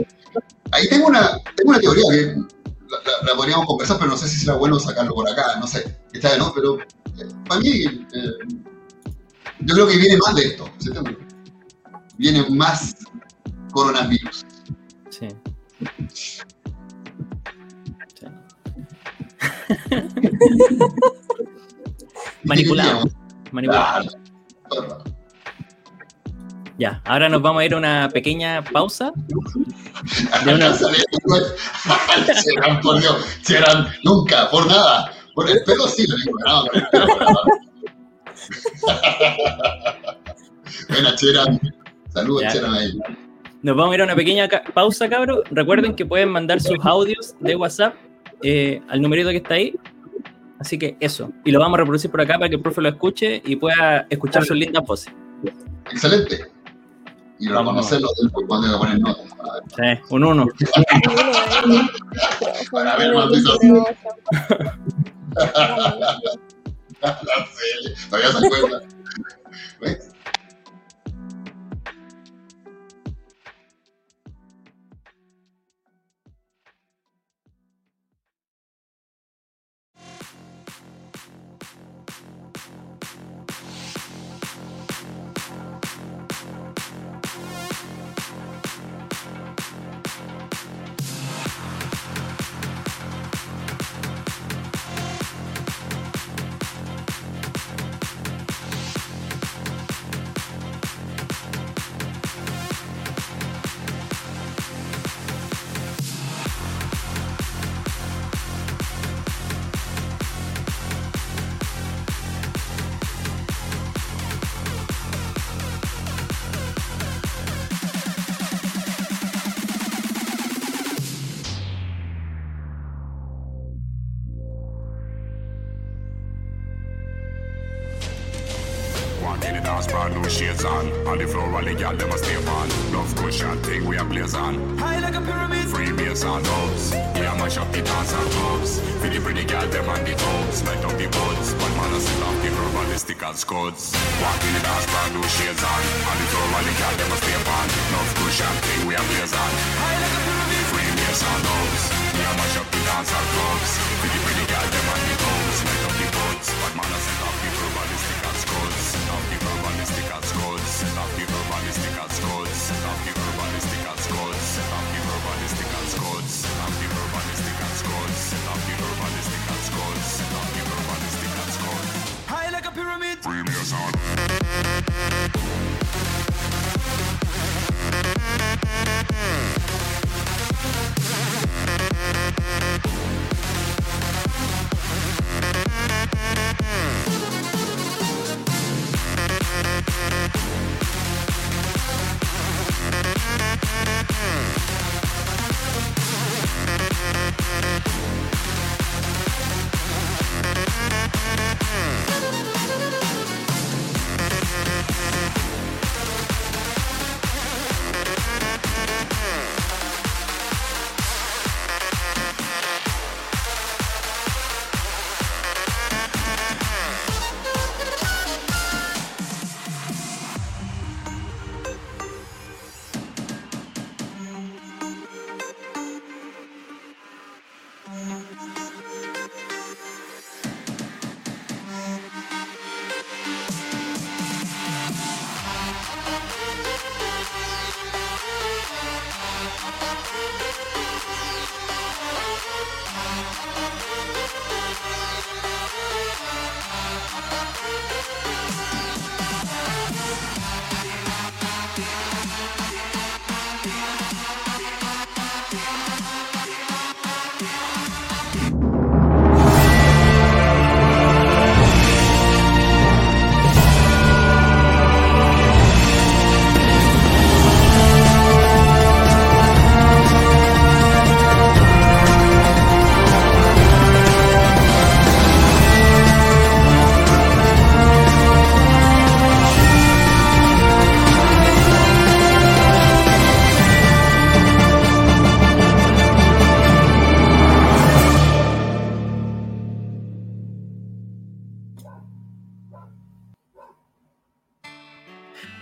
Ahí tengo una, tengo una teoría que la, la- la podríamos conversar, pero no sé si será bueno sacarlo por acá, no sé. Está, ¿no? Pero eh, para mí, eh, yo creo que viene más de esto, ¿se entiende? Viene más coronavirus. Sí. Sí. Manipulado. Manipulado. Claro. Ya, ahora nos vamos a ir a una pequeña pausa. De una- Serán, por Dios, serán nunca, por nada. Por el pelo sí, lo digo, no, por el pelo, por nada. Buena, Chera. Saludos, Ya. Chera. ahí. Nos vamos a ir a una pequeña ca- pausa, cabros. Recuerden que pueden mandar sus audios de WhatsApp eh, al numerito que está ahí. Así que eso. Y lo vamos a reproducir por acá para que el profe lo escuche y pueda escuchar sus lindas voces. Excelente. Y reconocerlo del cuando hay que poner notas. Sí, un uno. Para ver, maldito. La Cele, Todavía se acuerda. ¿Ves?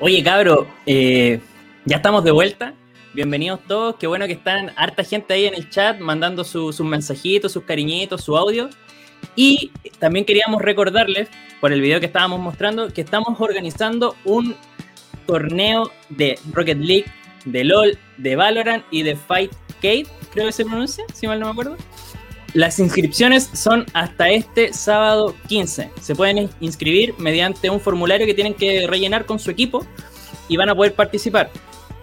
Oye, cabro, eh, ya estamos de vuelta. Bienvenidos todos. Qué bueno que están harta gente ahí en el chat mandando su- sus mensajitos, sus cariñitos, su audio. Y también queríamos recordarles, por el video que estábamos mostrando, que estamos organizando un torneo de Rocket League, de LOL, de Valorant y de Fightcade, creo que se pronuncia, si mal no me acuerdo. Las inscripciones son hasta este sábado 15. Se pueden inscribir mediante un formulario que tienen que rellenar con su equipo y van a poder participar.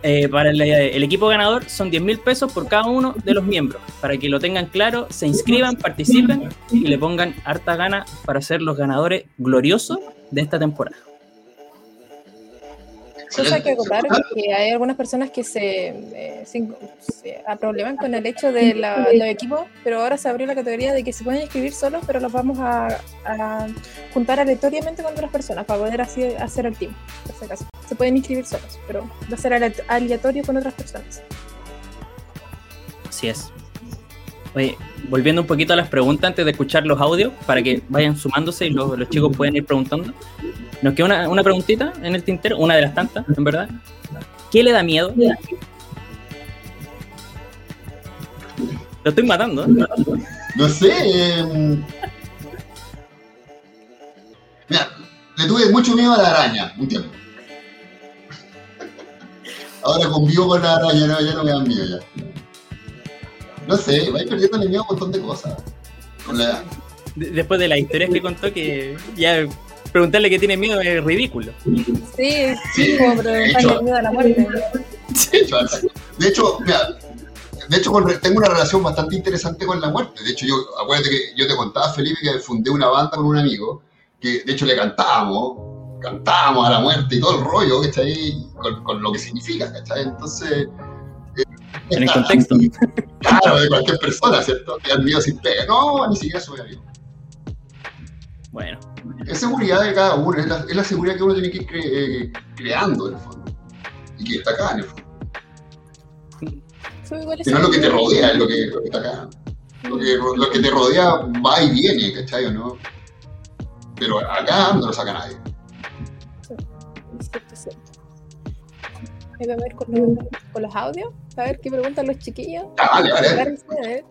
Eh, para el, el equipo ganador son 10 mil pesos por cada uno de los miembros. Para que lo tengan claro, se inscriban, participen y le pongan harta gana para ser los ganadores gloriosos de esta temporada. Cosa que acotar que hay algunas personas que se, eh, se, se probleman con el hecho de la, los equipos, pero ahora se abrió la categoría de que se pueden inscribir solos, pero los vamos a, a juntar aleatoriamente con otras personas para poder así hacer el team. Por si acaso. Se pueden inscribir solos, pero va a ser ale- aleatorio con otras personas. Así es. Oye, volviendo un poquito a las preguntas antes de escuchar los audios, para que vayan sumándose y los, los chicos pueden ir preguntando. Nos queda una, una preguntita en el tintero, una de las tantas, en verdad. ¿Qué le da miedo? Lo estoy matando. ¿eh? No sé. eh, Mira, le tuve mucho miedo a la araña un tiempo. Ahora convivo con la araña, no, ya no me dan miedo ya. No sé, vais perdiendo miedo a un montón de cosas. Con la edad. De- Después de las historias que contó, que ya preguntarle que tiene miedo es ridículo. Sí, Sí, como de preguntarle miedo a la muerte. De hecho, de hecho, mira, de hecho tengo una relación bastante interesante con la muerte. De hecho, yo, acuérdate que yo te contaba, Felipe, que fundé una banda con un amigo, que de hecho le cantábamos, cantábamos a la muerte y todo el rollo, ¿cachai? Con, con lo que significa, ¿cachai? Entonces... eh, En el contexto. Claro, de cualquier persona, ¿cierto? Que miedo sin pega. No, ni siquiera soy amigo. Bueno, Es seguridad de cada uno, es la, es la seguridad que uno tiene que ir cre- eh, creando en el fondo. Y que está acá en el fondo. Que no es lo que te rodea, es lo que, lo que está acá. Lo que, lo que te rodea va y viene, ¿cachai o no? Pero acá no lo saca nadie. Cierto, cierto. Ahí vamos a ir con los, con los audios, a ver qué preguntan los chiquillos. Ah, vale,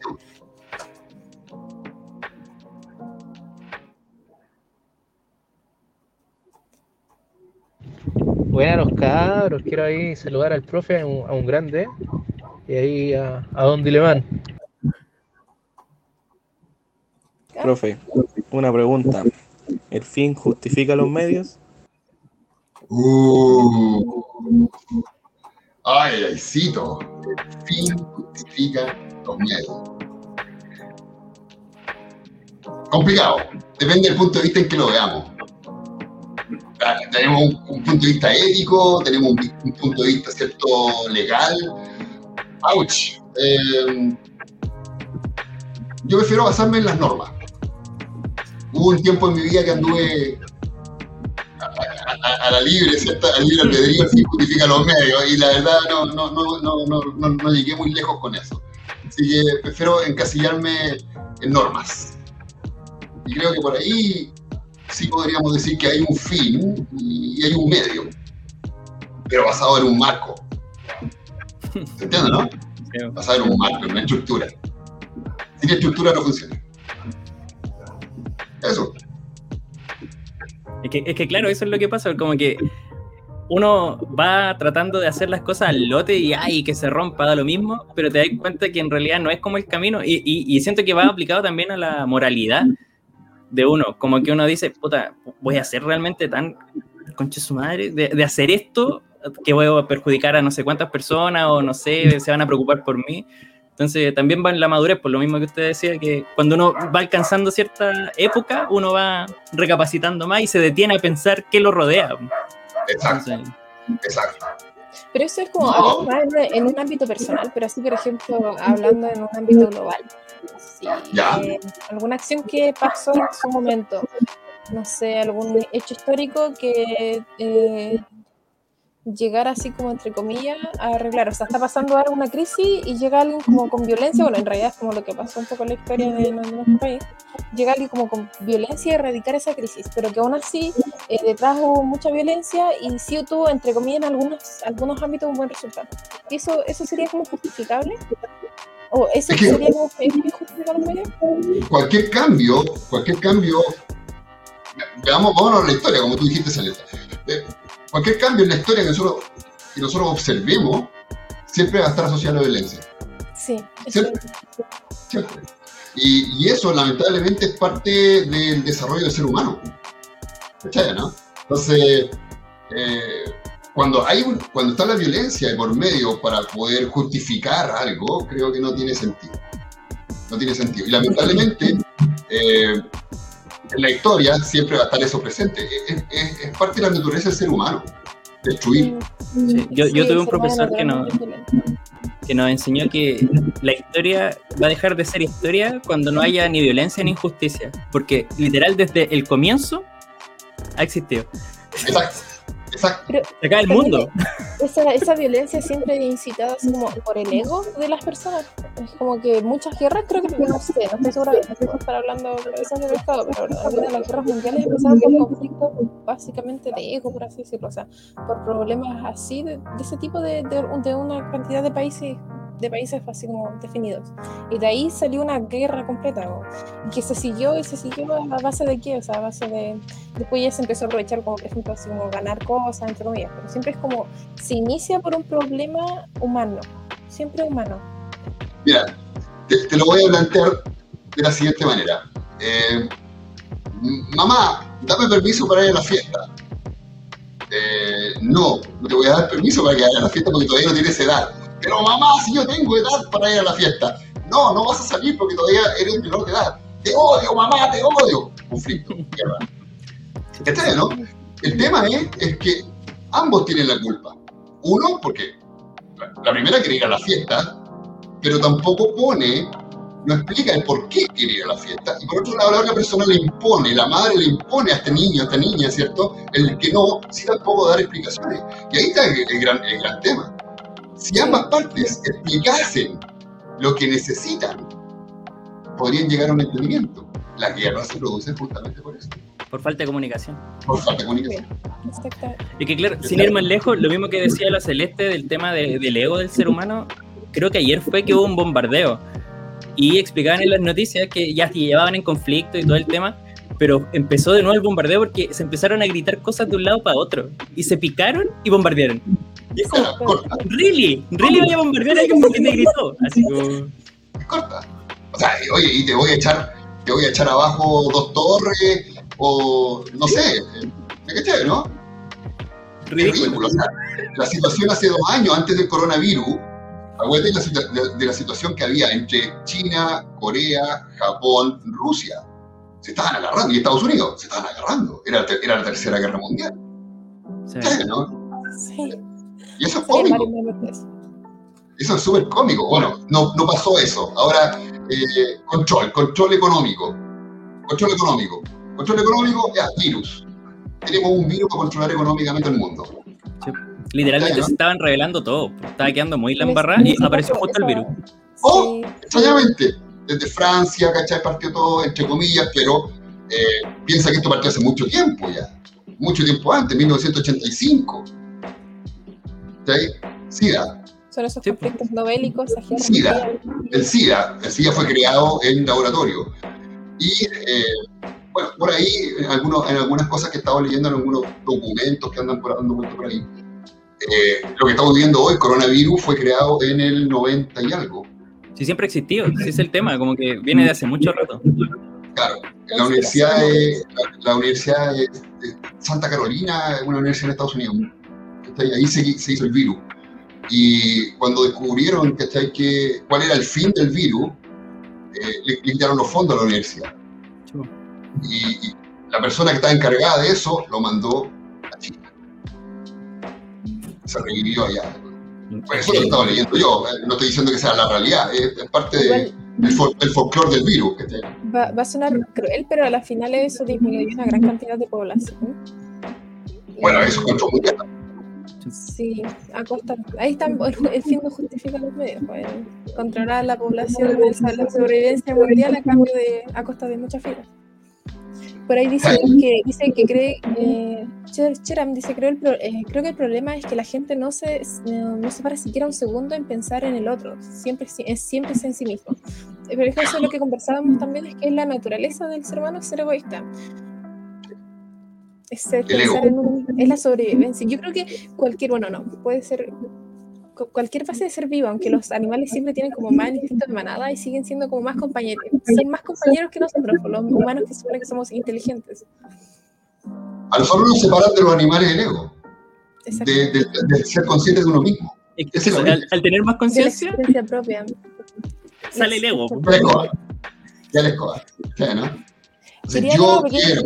los cabros, quiero ahí saludar al profe, a un, a un grande, y ahí a, a Don Dilemán. Profe, una pregunta. ¿El fin justifica los medios? Uh. Ay, ay, cito. El fin justifica los miedos. Complicado. Depende del punto de vista en que lo veamos. Tenemos un, un punto de vista ético, tenemos un, un punto de vista cierto legal. Ouch. Eh, yo prefiero basarme en las normas. Hubo un tiempo en mi vida que anduve a, a- a la libre, ¿cierto? Al libre albedrío, fin justifica los medios, y la verdad no, no, no, no llegué muy lejos con eso. Así que prefiero encasillarme en normas. Y creo que por ahí sí podríamos decir que hay un fin y hay un medio, pero basado en un marco. ¿Se entiende, no? Basado en un marco, en una estructura. Sin estructura no funciona. Eso. Es que, es que claro, eso es lo que pasa, como que uno va tratando de hacer las cosas al lote y ay, que se rompa, da lo mismo, pero te das cuenta que en realidad no es como el camino y, y- y siento que va aplicado también a la moralidad de uno, como que uno dice, puta, voy a ser realmente tan conche su madre de, de hacer esto que voy a perjudicar a no sé cuántas personas o no sé, se van a preocupar por mí. Entonces también va en la madurez, por lo mismo que usted decía, que cuando uno va alcanzando cierta época, uno va recapacitando más y se detiene a pensar qué lo rodea. Exacto, Entonces, exacto. Pero eso es como No. en un ámbito personal, pero así, por ejemplo, hablando en un ámbito global. Sí, Ya. eh, alguna acción que pasó en su momento, no sé, algún hecho histórico que eh, llegara así como entre comillas a arreglar. O sea, está pasando ahora una crisis y llega alguien como con violencia, bueno, en realidad es como lo que pasó un poco en la historia de, nuestro país, llega alguien como con violencia y erradicar esa crisis, pero que aún así eh, detrás hubo mucha violencia y sí tuvo, entre comillas, en algunos, algunos ámbitos un buen resultado. ¿Y eso, eso sería como justificable? ¿O eso Es que- sería como cualquier cambio, cualquier cambio, veamos, vámonos a la historia, como tú dijiste, Celeste. Eh, cualquier cambio en la historia que nosotros, que nosotros observemos, siempre va a estar asociado a la violencia. Sí. Siempre. Y, y eso, lamentablemente, es parte del desarrollo del ser humano. ¿Cachai, no? Entonces, eh, cuando, hay un- cuando está la violencia de por medio para poder justificar algo, creo que no tiene sentido. No tiene sentido. Y lamentablemente, eh, en la historia siempre va a estar eso presente. Es, es- es parte de la naturaleza del ser humano, destruir. Sí, yo- yo Sí, tuve un profesor que no- naturalmente violento. que nos enseñó que la historia va a dejar de ser historia cuando no haya ni violencia ni injusticia. Porque literal desde el comienzo ha existido. Exacto, exacto. Pero Se acaba el mundo. esa, esa violencia siempre incitada así como por el ego de las personas. Es como que muchas guerras, creo que, no sé, no estoy segura, si estar hablando de esas de mercado, pero algunas de las guerras mundiales empezaron por conflictos básicamente de ego, por así decirlo, o sea, por problemas así, de, de ese tipo de, de, de una cantidad de países de países así como definidos. Y de ahí salió una guerra completa, o- y que se siguió y se siguió a base de qué, o sea, a base de... Después ya se empezó a aprovechar como, por ejemplo, así como ganar cosas, entre comillas, pero siempre es como se inicia por un problema humano, siempre humano. Mira, te, te lo voy a plantear de la siguiente manera. Eh, mamá, dame permiso para ir a la fiesta. Eh, no, no te voy a dar permiso para que vayas a la fiesta porque todavía no tienes edad. Pero mamá, si yo tengo edad para ir a la fiesta. No, no vas a salir porque todavía eres menor de edad. Te odio, mamá, te odio. Conflicto, guerra. ¿Cachai, no? El tema es, es que ambos tienen la culpa. Uno, porque la, la primera quiere ir a la fiesta, pero tampoco pone, no explica el por qué quiere ir a la fiesta. Y por otro lado, la otra persona le impone, la madre le impone a este niño, a esta niña, ¿cierto? El que no, sin tampoco dar explicaciones. Y ahí está el, el gran, el gran tema. Si ambas partes explicasen lo que necesitan, podrían llegar a un entendimiento. La guerra se produce justamente por eso, Por falta de comunicación. por falta de comunicación. Exactamente. Y que claro, sin ir más lejos, lo mismo que decía la Celeste del tema de- del ego del ser humano, creo que ayer fue que hubo un bombardeo. Y explicaban en las noticias que ya se llevaban en conflicto y todo el tema, pero empezó de nuevo el bombardeo porque se empezaron a gritar cosas de un lado para otro. Y se picaron y bombardearon. Y es como, corta, ¿really? ¿really voy a bombardear a alguien porque te gritó? Así como... es corta. O sea, oye, y te voy a echar, te voy a echar abajo dos torres, o no sé, ¿me caché, no? Es Ridículo. ridículo. O sea, la situación hace dos años, antes del coronavirus, acuérdate de de- de la situación que había entre China, Corea, Japón, Rusia. Se estaban agarrando, y Estados Unidos, se estaban agarrando. Era, la tercera guerra mundial. Sí. ¿sabes, no? Sí. Y eso es cómico. eso. Es súper cómico. Bueno, no, no pasó eso. Ahora, eh, control, control económico. Control económico. Control económico, ya, virus. Tenemos un virus para controlar económicamente el mundo. Literalmente se estaban revelando todo. Estaba quedando muy la embarrada y apareció justo el virus. Oh, Sí. Extrañamente, desde Francia, ¿cachai? Partió todo, entre comillas, pero eh, piensa que esto partió hace mucho tiempo ya. Mucho tiempo antes, 1985. ¿Cachai? SIDA. Son esos Sí. conflictos no bélicos, esa guerra SIDA. El SIDA. El SIDA fue creado en laboratorio. Y, eh, bueno, por ahí, en, algunos, en algunas cosas que estaba leyendo, en algunos documentos que andan por, dando vuelta por ahí, eh, lo que estamos viendo hoy, coronavirus, fue creado en el 90 y algo. Sí, siempre existió. Sí, es el tema, como que viene de hace mucho rato. Claro, la universidad de, la, la universidad de, de Santa Carolina, una universidad en Estados Unidos, ¿cachai? ahí se, se hizo el virus. Y cuando descubrieron ¿cachai? Que, cuál era el fin del virus, eh, le, le quitaron los fondos a la universidad. Y, y la persona que estaba encargada de eso lo mandó a China. Se revivió allá. Por eso lo estaba leyendo yo, eh, no estoy diciendo que sea la realidad, es, es parte de- del, fol- del folclore del virus. va, va a sonar cruel, pero a la final eso disminuyó una gran cantidad de población. Bueno, eso es control mundial. Sí, a costa. Ahí está, el fin no justifica los medios. pues, controlar la población, la sobrevivencia mundial a cambio de, a costa de muchas filas. Por ahí dice que, dice que cree, eh, Cher- Cheram dice, creo, el pro- eh, creo que el problema es que la gente no se, no, no se para siquiera un segundo en pensar en el otro, siempre, es, siempre es en sí mismo. Eh, Pero eso es lo que conversábamos también, es que es la naturaleza del ser humano ser egoísta. Es, ser- El ego. pensar en un- es la sobrevivencia. Yo creo que cualquier, bueno, no, puede ser cu- cualquier fase de ser vivo, aunque los animales siempre tienen como más instinto de manada y siguen siendo como más compañeros, son más compañeros que nosotros, los humanos que supone que somos inteligentes. A nosotros nos separan de los animales el ego, Exacto. de, de- de ser consciente de uno mismo. Es al, al tener más la conciencia, propia. sale el ego. Ya les coja. Ya les coja. Ya, ¿no? Yo quiero.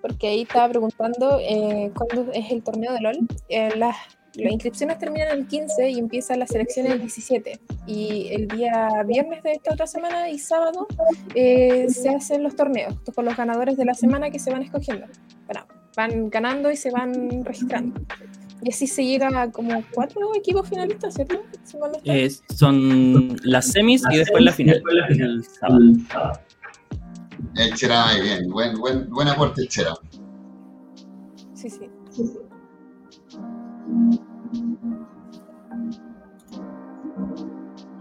Porque ahí estaba preguntando eh, cuándo es el torneo de LOL. Eh, las, las inscripciones terminan el 15 y empiezan las selecciones el 17. Y el día viernes de esta otra semana y sábado eh, se hacen los torneos con los ganadores de la semana que se van escogiendo. Bueno, van ganando y se van registrando. Y así se llega a como cuatro equipos finalistas, ¿cierto? Eh, son las semis y después la final. El sábado. El Chera, muy bien. Buen, buen, buen aporte, el Chera. Sí, sí.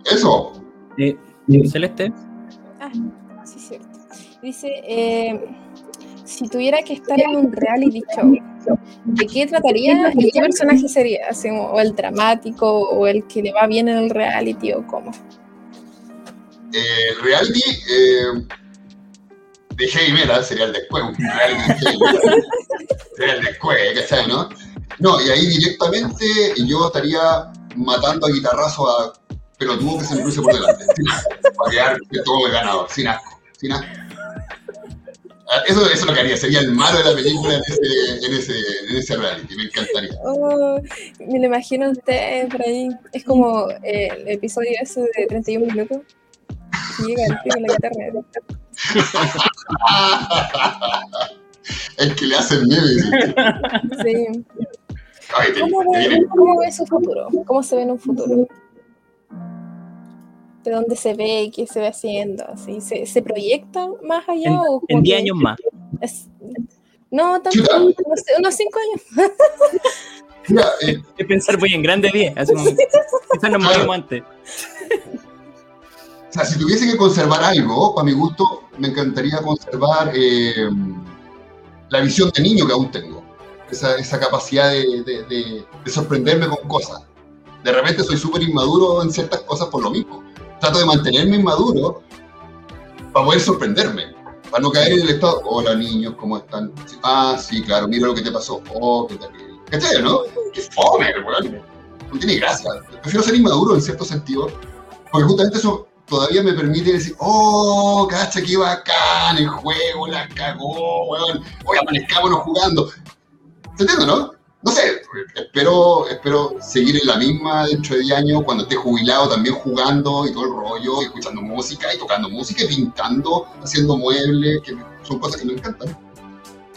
Eso. Eh, Celeste, Ah, sí, cierto. Dice, eh, si tuviera que estar en un reality show, ¿de qué trataría y qué personaje sería? O el dramático, o el que le va bien en el reality, o cómo. Eh, reality eh, de heavy metal sería el después, un sería el después, ¿cachai, no? No, y ahí directamente yo estaría matando a guitarrazo a pelotudo que se me cruce por delante, sin asco, para quedar todo el ganador, sin asco, sin asco. Ah, Eso, eso es lo que haría, sería el malo de la película en ese, en ese, en ese reality, me encantaría. Oh, me lo imagino a usted por ahí. Es como eh, el episodio ese de 31 minutos. Llega el tío con la guitarra. el que le hace el meme. Sí. Ay, te- ¿Cómo te ve, cómo ve su futuro? ¿Cómo se ve en un futuro? ¿De dónde se ve? ¿Qué se ve haciendo? ¿Sí? ¿Se, se proyecta más allá? en, o en 10 que años más. es- no, no sé, unos 5 años. Mira, eh, Hay que pensar muy en grande 10. Así como, quizás nos morimos antes. O sea, si tuviese que conservar algo, para mi gusto, me encantaría conservar eh, la visión de niño que aún tengo. Esa, esa capacidad de, de- de- de sorprenderme con cosas. De repente soy súper inmaduro en ciertas cosas por lo mismo. Trato de mantenerme inmaduro para poder sorprenderme. Para no caer en el estado, hola niños, ¿cómo están? Ah, sí, claro, mira lo que te pasó. Oh, qué terrible. ¿Cachai, no? Qué fome. No tiene gracia. Prefiero ser inmaduro en cierto sentido, porque justamente eso todavía me permite decir, oh, cacha, qué bacán el juego, la cagó, weón. Hoy amanezcámonos jugando. ¿Se entiende, no? No sé, espero, espero seguir en la misma dentro de 10 años, cuando esté jubilado también jugando y todo el rollo, y escuchando música, y tocando música, y pintando, haciendo muebles, que son cosas que me encantan.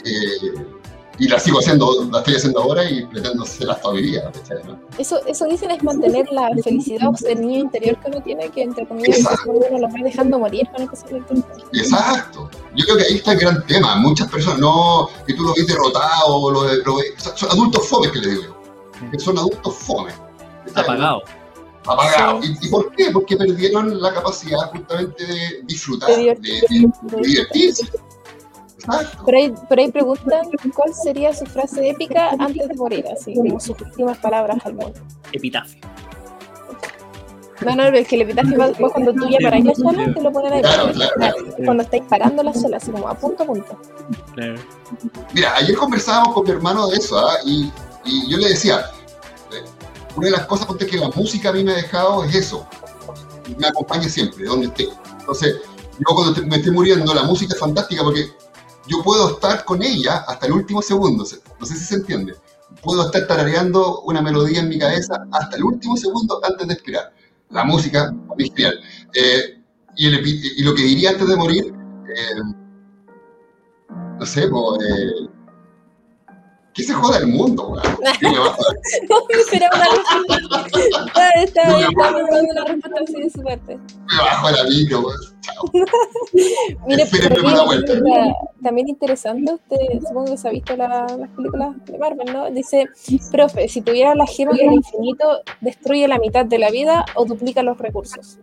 Eh, y las sigo haciendo, las estoy haciendo ahora y pretendo vida. ¿cachai, no? Eso, eso dicen es mantener la felicidad o el niño interior que uno tiene, que entre comillas uno lo va dejando morir con el. Exacto. Yo creo que ahí está el gran tema. Muchas personas, no, que tú lo ves derrotado, lo, ves- son adultos fomes que le digo yo. Que son adultos fomes. Apagado. Apagados. ¿Y, y por qué? Porque perdieron la capacidad justamente de disfrutar, De de, divertirse. de- de divertirse. Por ahí, por ahí preguntan cuál sería su frase épica antes de morir, así como sus últimas palabras al mundo. Epitafio. No, no, es que el epitafio va va cuando tú ya paráis la sola, te lo ponen ahí. Claro, claro, claro. Cuando estáis parando la sola, así como a punto a punto. Claro. Mira, ayer conversábamos con mi hermano de eso, ¿ah? y, y yo le decía, eh, una de las cosas que la música a mí me ha dejado es eso, me acompaña siempre, donde esté. Entonces, yo cuando te- me estoy muriendo, la música es fantástica porque yo puedo estar con ella hasta el último segundo, se- no sé si se entiende. Puedo estar tarareando una melodía en mi cabeza hasta el último segundo antes de expirar. La música, genial. Eh, y, lo que diría antes de morir, eh, no sé, po, eh, que se joda el mundo, me bajo, No me esperaba una respuesta. Estaba estaba pensando una respuesta así de su parte. me bajo la micro, weón. Mire, la- también interesante, usted supongo que se ha visto la- las películas de Marvel, ¿no? Dice, profe, si tuviera la gema del infinito, ¿destruye la mitad de la vida o duplica los recursos?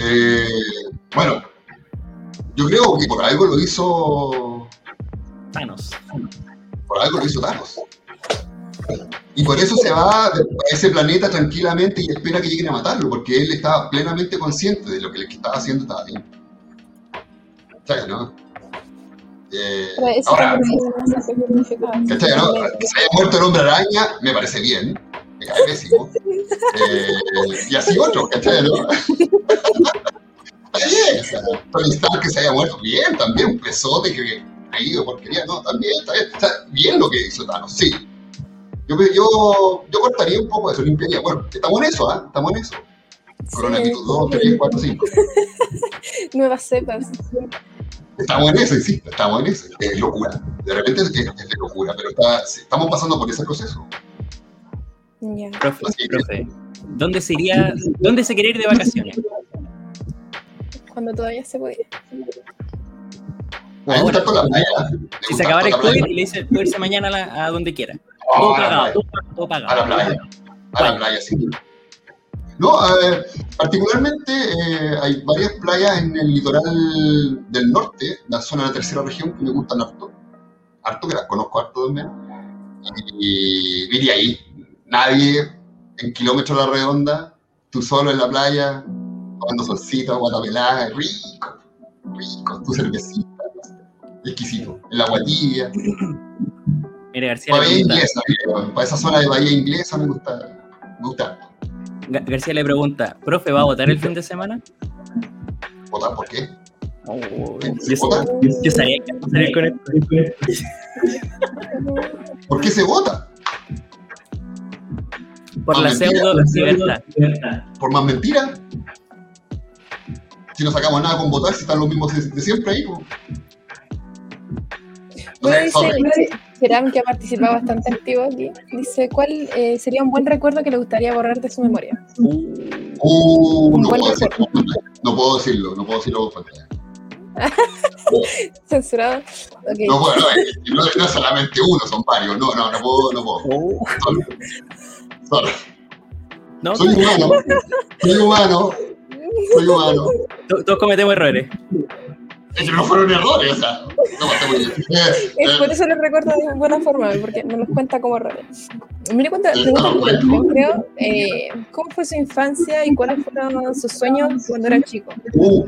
Eh, bueno, yo creo que por algo lo hizo. Thanos. Por algo lo hizo Thanos. Y por eso se va a ese planeta tranquilamente y espera que lleguen a matarlo, porque él estaba plenamente consciente de lo que le estaba haciendo estaba bien. ¿Sabes, no? Eh, ahora. ¿cachai, no? Que se haya muerto el hombre araña, me parece bien. ya, pésimo. Eh, y así otros, ¿cachai? ¿no? Está bien, o sea, Tony Stark que se haya muerto, bien, también, un pesote que ahí porquería, no, también, está bien, o sea, bien lo que hizo Thanos, sí. Yo, yo, yo cortaría un poco eso, limpiaría. Bueno, estamos en eso, ¿ah? Estamos en eso. Coronavirus 2, 3, 4, 5. Nuevas cepas. Estamos en eso, insisto, estamos en eso. Es locura. De repente es, es, es locura, pero está, estamos pasando por ese proceso. Ya. Profe, profe, ¿dónde se iría, dónde se quiere ir de vacaciones? Cuando todavía se podía. A mí me gusta toda la playa. Si se acabara el COVID y le dice, puede irse mañana a, la- a donde quiera. Oh, Todo a pagado, todo, todo pagado. A la playa. A la playa, sí. No, eh, particularmente eh, hay varias playas en el litoral del norte, la zona de la tercera región, que me gustan harto. Harto, que las conozco harto también. Y viví ahí. Nadie en kilómetros a la redonda, tú solo en la playa, tomando solcito, guatapelada, rico, rico, tu cervecita, exquisito. En la guatilla. Mire, García le Bahía pregunta, inglesa, mira, para esa zona de Bahía inglesa me gusta. Me gusta. Ga- García le pregunta, profe, ¿va a votar el fin de semana? ¿Votar por qué? Yo, ¿Votar? yo sabía que iba a salir con esto. ¿Por qué se vota? Por la mentira. pseudo libertad. ¿Por más mentiras? Si no sacamos nada con votar, si están los mismos de, de siempre ahí. No Bueno, dice, que ha participado bastante activo aquí, dice, ¿cuál eh, sería un buen recuerdo que le gustaría borrar de su memoria? Uh, Un no, buen puedo decirlo, no puedo decirlo, no puedo decirlo por pantalla. Censurado. Ok. No puedo, no, es- no, no es solamente uno, son varios. No, no, no puedo, no puedo. Sorry. Sorry. No, Soy humano, soy humano, soy humano. to- todos cometemos errores. Es que no fueron errores, o sea. No, está muy bien. Eh, Es por eh, eso lo recuerdo de buena forma, porque no los cuenta como errores. Mire, cuenta, Sí, pregunta no, por bueno. creo, eh, ¿cómo fue su infancia y cuáles fueron sus sueños cuando era chico? Uh,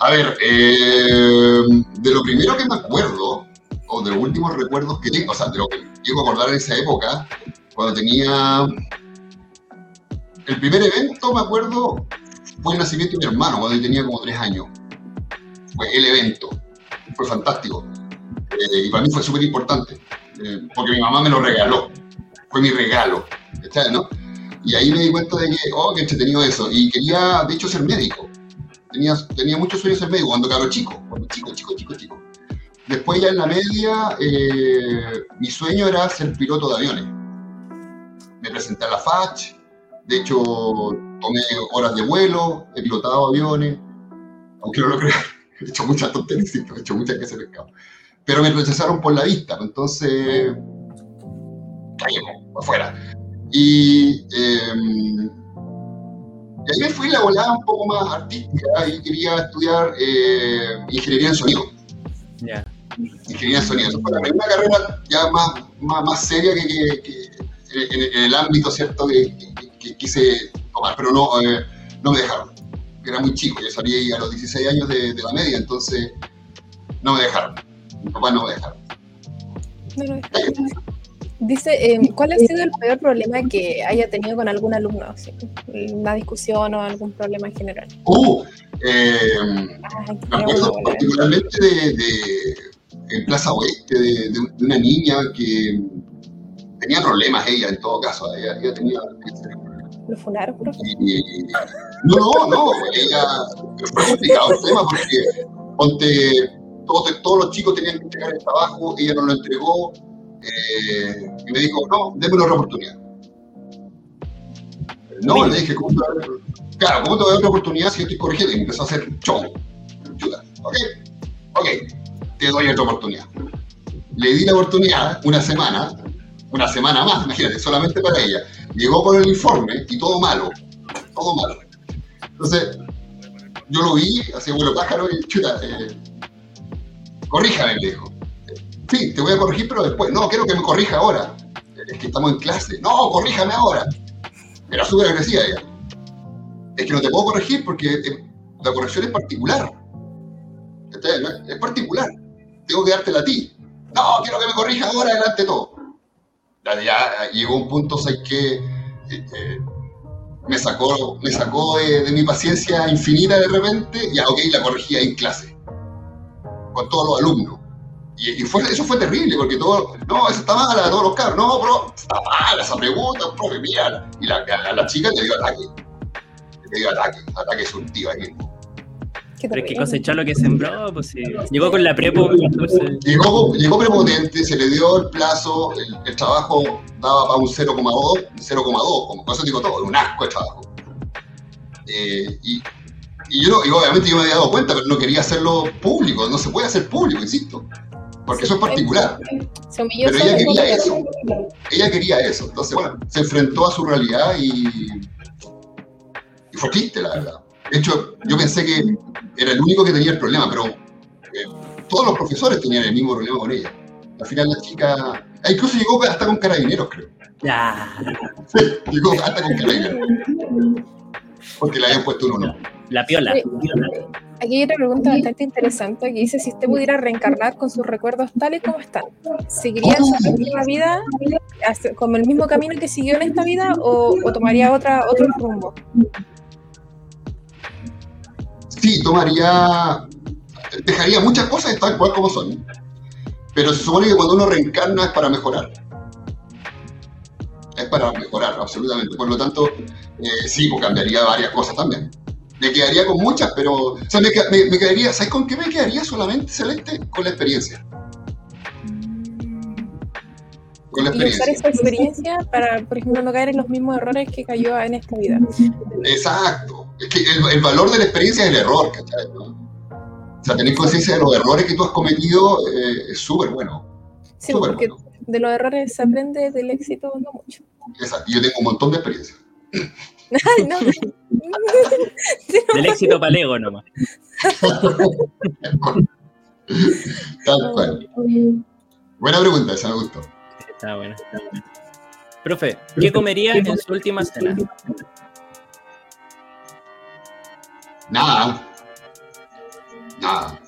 a ver, eh, de lo primero que me acuerdo, o de los últimos recuerdos que tengo, o sea, de lo que llego a acordar en esa época, cuando tenía. El primer evento, me acuerdo, fue el nacimiento de mi hermano, cuando yo tenía como tres años. Fue el evento. Fue fantástico. Eh, y para mí fue súper importante, eh, porque mi mamá me lo regaló. Fue mi regalo. ¿cachai, no? Y ahí me di cuenta de que, oh, qué entretenido eso. Y quería, de hecho, ser médico. Tenía, tenía muchos sueños ser médico cuando cabro chico, cuando chico, chico, chico, chico. Después ya en la media, eh, mi sueño era ser piloto de aviones. Me presenté a la FACH, de hecho tomé horas de vuelo, he pilotado aviones, aunque no lo crean, he hecho muchas tonterías, he hecho muchas que se escapan. Pero me rechazaron por la vista, entonces, caímos, afuera. Y, eh, y ahí me fui la volada un poco más artística y quería estudiar eh, ingeniería en sonido. Ingeniería en sonido. Eso fue la primera carrera ya más, más, más seria que, que- que en, en el ámbito, ¿cierto?, que, que- que quise tomar, pero no, eh, no me dejaron. Era muy chico, yo salí a los 16 años de, de la media, entonces no me dejaron. Mi papá no me dejaron. No, no, Dice, eh, ¿cuál ha sido el peor problema que haya tenido con algún alumno? Una discusión o algún problema en general. Uh, eh, Ay, qué Me acuerdo particularmente de, de- en Plaza Oeste, de, de- de una niña que tenía problemas ella, en todo caso, ella, ella tenía... ¿Lo funaron, profe? y- no, no, no, ella... Fue complicado el tema porque, ponte, todos, todos los chicos tenían que entregar el trabajo, ella no lo entregó, eh, y me dijo, no, démelo otra oportunidad. No, le dije, ¿cómo te voy a dar- Claro, ¿cómo te voy a dar otra oportunidad si yo estoy corrigiendo? Y empezó a hacer show. Chuta, ok, ok, te doy otra oportunidad. Le di la oportunidad una semana, una semana más, imagínate, solamente para ella. Llegó con el informe y todo malo, todo malo. Entonces, yo lo vi, así vuelo pájaro y chuta, eh, corríjame, me dijo. Sí, te voy a corregir, pero después. No, quiero que me corrija ahora. Es que estamos en clase. No, corríjame ahora. Era súper agresiva ella. Es que no te puedo corregir porque eh, la corrección es particular. Es particular. Tengo que dártela a ti. No, quiero que me corrija ahora delante de todo. Ya llegó un punto, ¿sabes que eh, eh, me sacó, me sacó de, mi paciencia infinita de repente, ya, ok, la corregía en clase, con todos los alumnos. Y, eso fue terrible, porque todo, no, eso está mala, todos los carros, no, pero está mala esa pregunta, profe, mira. Y la, la, chica le dio ataque, le dio ataque, ataque surtido ahí. Pero es que cosechó lo que sembró, pues sí. Llegó con la prepo. Llegó, llegó prepotente, se le dio el plazo, el, trabajo daba para un 0,2, 0,2, como por eso digo todo, un asco el trabajo. Eh, y, y, yo, y obviamente yo me había dado cuenta, pero no quería hacerlo público, no se puede hacer público, insisto. Porque eso es particular. Se humilló pero ella quería eso. Ella quería eso. Entonces, bueno, se enfrentó a su realidad y, y fue triste, la verdad. De hecho, yo pensé que era el único que tenía el problema, pero eh, todos los profesores tenían el mismo problema con ella. Al final la chica... Ah, incluso llegó hasta con carabineros, creo. Ya. Sí, llegó hasta con carabineros. Porque le habían puesto un uno. La piola. Aquí hay otra pregunta bastante interesante que dice si usted pudiera reencarnar con sus recuerdos tales como están, ¿seguiría su misma vida como el mismo camino que siguió en esta vida o, o tomaría otra, otro rumbo? Sí, tomaría, dejaría muchas cosas tal cual como son. Pero se supone que cuando uno reencarna es para mejorar. Es para mejorar, absolutamente. Por lo tanto, eh, sí, pues cambiaría varias cosas también. Me quedaría con muchas, pero. O sea, me, quedaría. ¿Sabes con qué me quedaría solamente, Celeste? Con la experiencia. Con la experiencia. Y usar esa experiencia para, por ejemplo, no caer en los mismos errores que cayó en esta vida. Exacto. Es que el, valor de la experiencia es el error, ¿cachai? O sea, tener conciencia de los errores que tú has cometido eh, es súper bueno. Sí, porque de los errores se aprende, del éxito no mucho. Exacto, y yo tengo un montón de experiencia. Ay, no. del éxito para ego nomás. Tal cual. Buena pregunta, esa me gustó. Está buena. Profe, ¿qué comería en su última cena? Nada. Nada.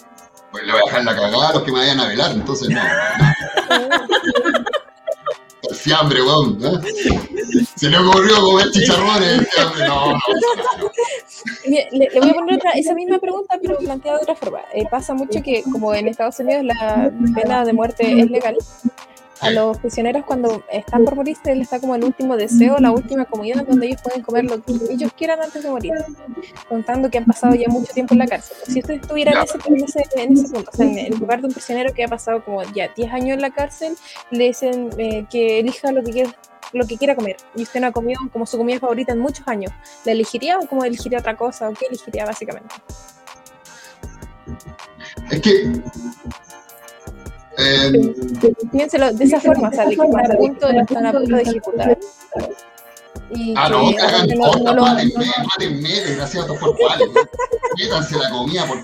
Pues le voy a dejar la cagada a los que me vayan a velar, entonces no. El fiambre, weón. Se le ocurrió comer chicharrones, no. Le, le, voy a poner otra, esa misma pregunta, pero planteada de otra forma. Eh, pasa mucho que, como en Estados Unidos la pena de muerte es legal, a los prisioneros cuando están por morir les está como el último deseo, la última comida donde ellos pueden comer lo que ellos quieran antes de morir, contando que han pasado ya mucho tiempo en la cárcel. Si usted estuviera en ese, en ese, punto, o sea, en el lugar de un prisionero que ha pasado como ya 10 años en la cárcel, le dicen eh, que elija lo que quiera lo que quiera comer y usted no ha comido como su comida favorita en muchos años, ¿la elegiría o como elegiría otra cosa o qué elegiría básicamente? Es que eh, Piénselo de esa forma, o sea, de que a punto están a punto de ejecutar. Y ah, no, que hagan no, no, mátenme, mátenme, desgraciados por cuales. Métanse la comida por.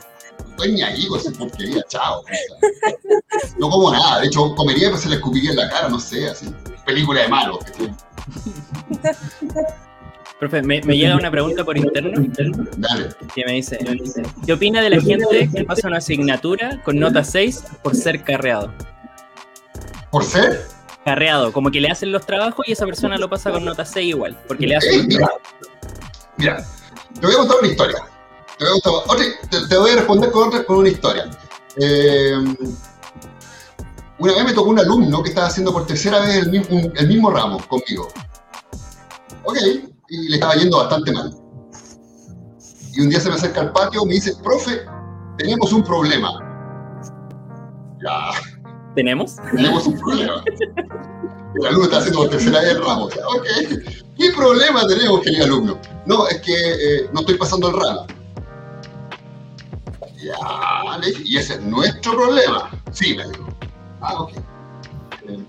Estoy ni ahí con esa porquería, chao. no como nada, de hecho, comería, pero se le escupiría en la cara, no sé, así. Película de malos. Profe, me, me, llega una pregunta por interno. Dale. Que me dice, ¿qué opina de la gente que pasa una asignatura con nota 6 por ser carreado? ¿Por ser? Carreado, como que le hacen los trabajos y esa persona lo pasa con nota 6 igual, porque le hacen... mira, mira, te voy a contar una historia. Te voy a, contar, te, voy a responder con, otra, con una historia. Eh, una vez me tocó un alumno que estaba haciendo por tercera vez el mismo, el mismo ramo conmigo. Ok, y le estaba yendo bastante mal. Y un día se me acerca al patio y me dice, profe, tenemos un problema. Ya. ¿Tenemos? Tenemos un problema. El alumno está haciendo tercera vez el ramo. ok. ¿Qué problema tenemos, querido alumno? No, es que eh, no estoy pasando el ramo. Ya, y ese es nuestro problema. Sí, me dijo. Ah, ok. Eh,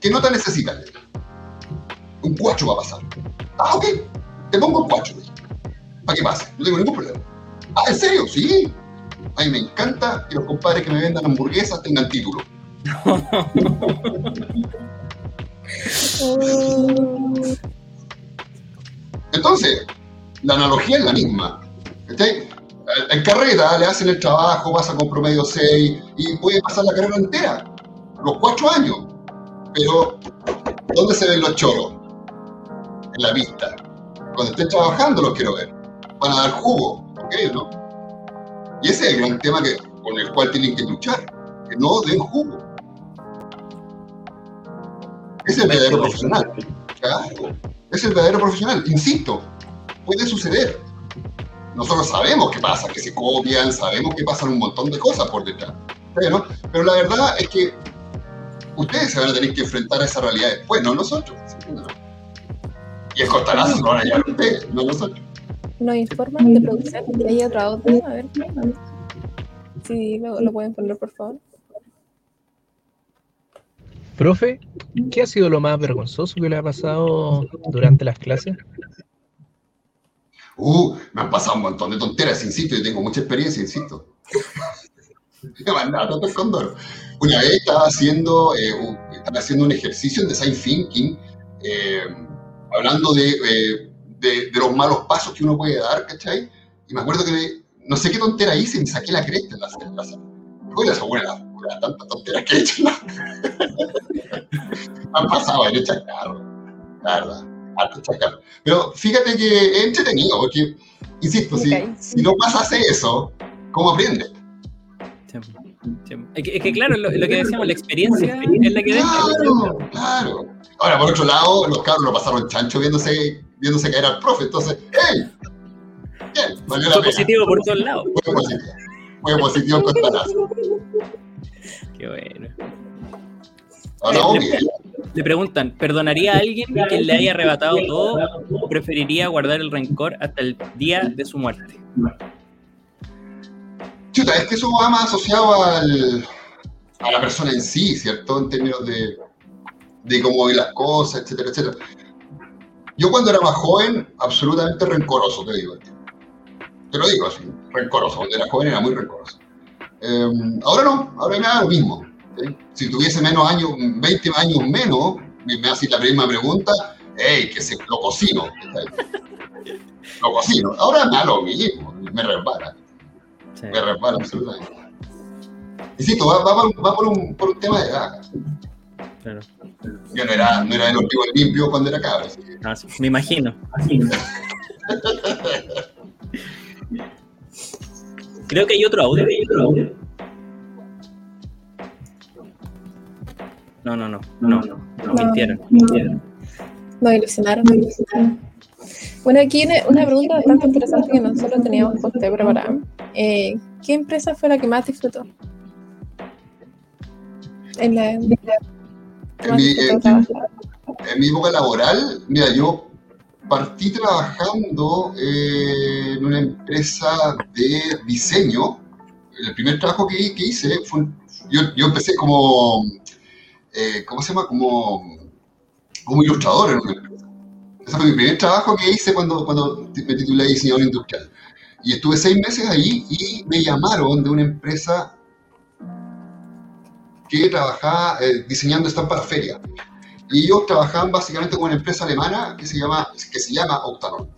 ¿Qué nota necesitas? Un cuatro va a pasar. Ah, ok, te pongo el 4, para que pase, no tengo ningún problema. Ah, ¿en serio? Sí. A mí me encanta que los compadres que me vendan hamburguesas tengan título. Entonces, la analogía es la misma. En carrera le hacen el trabajo, pasa con promedio 6 y puede pasar la carrera entera, los 4 años. Pero ¿Dónde se ven los choros? En la pista. Cuando estén trabajando los quiero ver. Van a dar jugo, ¿ok? ¿no? Y ese es el gran tema que, con el cual tienen que luchar. Que no den jugo. Es el verdadero profesional. Claro. Es el verdadero profesional. Insisto, puede suceder. Nosotros sabemos qué pasa, que se copian, sabemos que pasan un montón de cosas por detrás. Pero, pero la verdad es que ustedes se van a tener que enfrentar a esa realidad después, no nosotros. Y el cortalazo lo van a llevar ustedes, no nosotros. Nos informan de producción que hay otro audio, a ver. Si lo, lo pueden poner, por favor. Profe, ¿qué ha sido lo más vergonzoso que le ha pasado durante las clases? Uh, me han pasado un montón de tonteras, insisto, y tengo mucha experiencia, insisto. me han mandado tantos condor. Una vez estaba haciendo, eh, un, estaba haciendo un ejercicio en design thinking, eh, hablando de, eh, de, de, los malos pasos que uno puede dar, ¿cachai? Y me acuerdo que no sé qué tontera hice me saqué la cresta en la sala. Uy, esa buena, la tantas tonteras que he hecho. han pasado en echar carro, la verdad. Pero fíjate que es entretenido, porque, insisto, si, si no pasas eso, ¿cómo aprendes? Es que, es que, claro, lo, lo, que decíamos, la experiencia es la que deja. Claro, claro. Ahora, por otro lado, los cabros lo pasaron chancho viéndose, viéndose caer al profe. Entonces, ¡hey! Bien, valió Fue positivo por todos lados. Fue positivo. Fue positivo con Tanazo. Qué bueno. Ahora, le, le preguntan, ¿perdonaría a alguien que le haya arrebatado todo o preferiría guardar el rencor hasta el día de su muerte? Chuta, es que eso va más asociado al, a la persona en sí, ¿cierto? En términos de, de cómo ve las cosas, etcétera, etcétera. Yo cuando era más joven, absolutamente rencoroso, te digo. Te lo digo así, rencoroso. Cuando era joven era muy rencoroso. Eh, ahora no, ahora me da lo mismo. ¿sí? Si tuviese menos años, 20 años menos, me, haces la misma pregunta, hey, que se, lo cocino. Lo cocino. Ahora me da lo mismo, me resbala. Sí. Me resbala absolutamente. Insisto, va, va, va por, un, por, un, tema de edad. Claro. Yo no era, no era de los tipos limpios cuando era cabra. Así que... ah, sí, me imagino. Creo que hay otro audio. ¿Hay otro audio? No, no, no, no, no, no, no mintieron, mintieron. Nos ilusionaron, nos ilusionaron. Bueno, aquí una pregunta bastante interesante que nosotros teníamos por usted preparada. Eh, ¿Qué empresa fue la que más disfrutó? En la, en, mi, en, en mi época laboral, mira, yo partí trabajando eh, en una empresa de diseño. El primer trabajo que, que hice fue, yo, yo empecé como, eh, ¿cómo se llama? Como, como ilustrador en una empresa. Ese fue mi primer trabajo que hice cuando, cuando me titulé diseñador industrial. Y estuve seis meses ahí y me llamaron de una empresa que trabajaba eh, diseñando estampas para feria. Y ellos trabajaban básicamente con una empresa alemana que se llama, que se llama Octanon.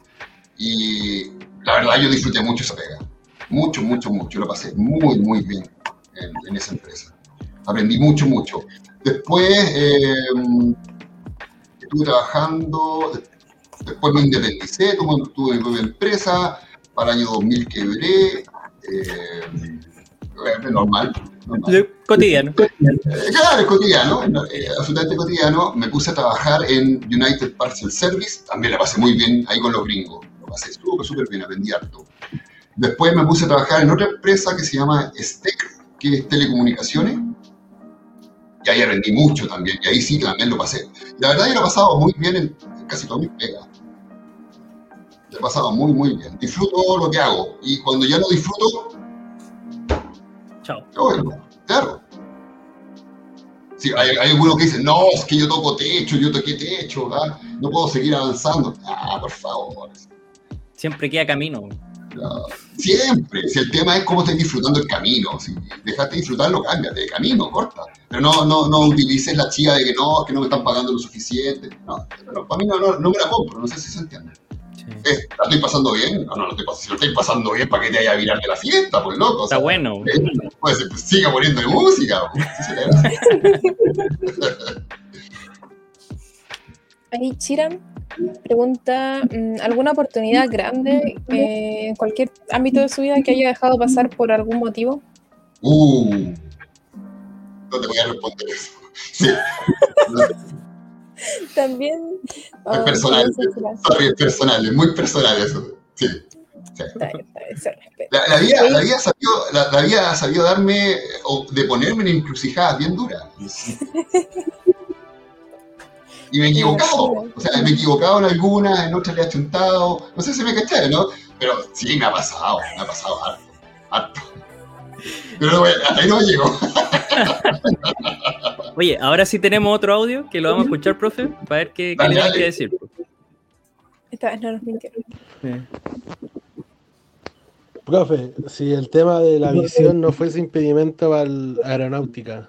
Y la verdad yo disfruté mucho esa pega. Mucho, mucho, mucho. Lo pasé muy, muy bien en, en esa empresa. Aprendí mucho, mucho. Después eh, estuve trabajando, después me independicé, tuve, tuve mi propia empresa, para el año 2000 quebré, eh, normal, normal. Cotidiano. Eh, claro, es cotidiano, eh, absolutamente cotidiano. Me puse a trabajar en United Parcel Service, también la pasé muy bien ahí con los gringos, lo pasé súper, súper bien, aprendí harto. Después me puse a trabajar en otra empresa que se llama STEC, que es telecomunicaciones, y ahí aprendí mucho también, y ahí sí también lo pasé. La verdad yo lo he pasado muy bien en, en casi todas mis pegas. He pasado muy, muy bien. Disfruto lo que hago, y cuando ya no disfruto, Chao. Bueno, claro. Sí, hay, hay algunos que dicen, no, es que yo toco techo, yo toqué techo, ¿verdad? no puedo seguir avanzando. Ah, por favor. Siempre queda camino. No, siempre. Si el tema es cómo estás disfrutando el camino. Si dejaste de disfrutarlo, cámbiate de camino, corta. Pero no, no, no utilices la chiva de que no, que no me están pagando lo suficiente. No, no para mí no, no, no me la compro, no sé si se entiende. Eh, ¿La estoy pasando bien? No, no, no estoy pasando. Si lo estoy pasando bien, ¿para qué te vaya a virar de la fiesta? Pues loco. Está bueno. Eh, pues, pues siga poniendo música. Pues, Ahí Chiram pregunta, mm, ¿alguna oportunidad grande eh, en cualquier ámbito de su vida que haya dejado pasar por algún motivo? Uh, no te voy a responder eso. Sí. También... Es oh, personal. personal, muy personal eso. Sí. sí. Está bien, está bien, se respeta. La, la vida, la, vida ha sabido, la, la vida ha sabido darme o de ponerme en encrucijadas bien duras. Y me he equivocado. O sea, me he equivocado en algunas, en otras le he chuntado. No sé si me caché, ¿no? Pero sí, me ha pasado, me ha pasado harto. harto. Pero hasta ahí no llego. Oye, ahora sí tenemos otro audio que lo vamos a escuchar, profe, para ver qué, qué le tiene que decir. Esta vez no nos mintieron. Sí. Profe, si el tema de la visión no fuese impedimento para la aeronáutica,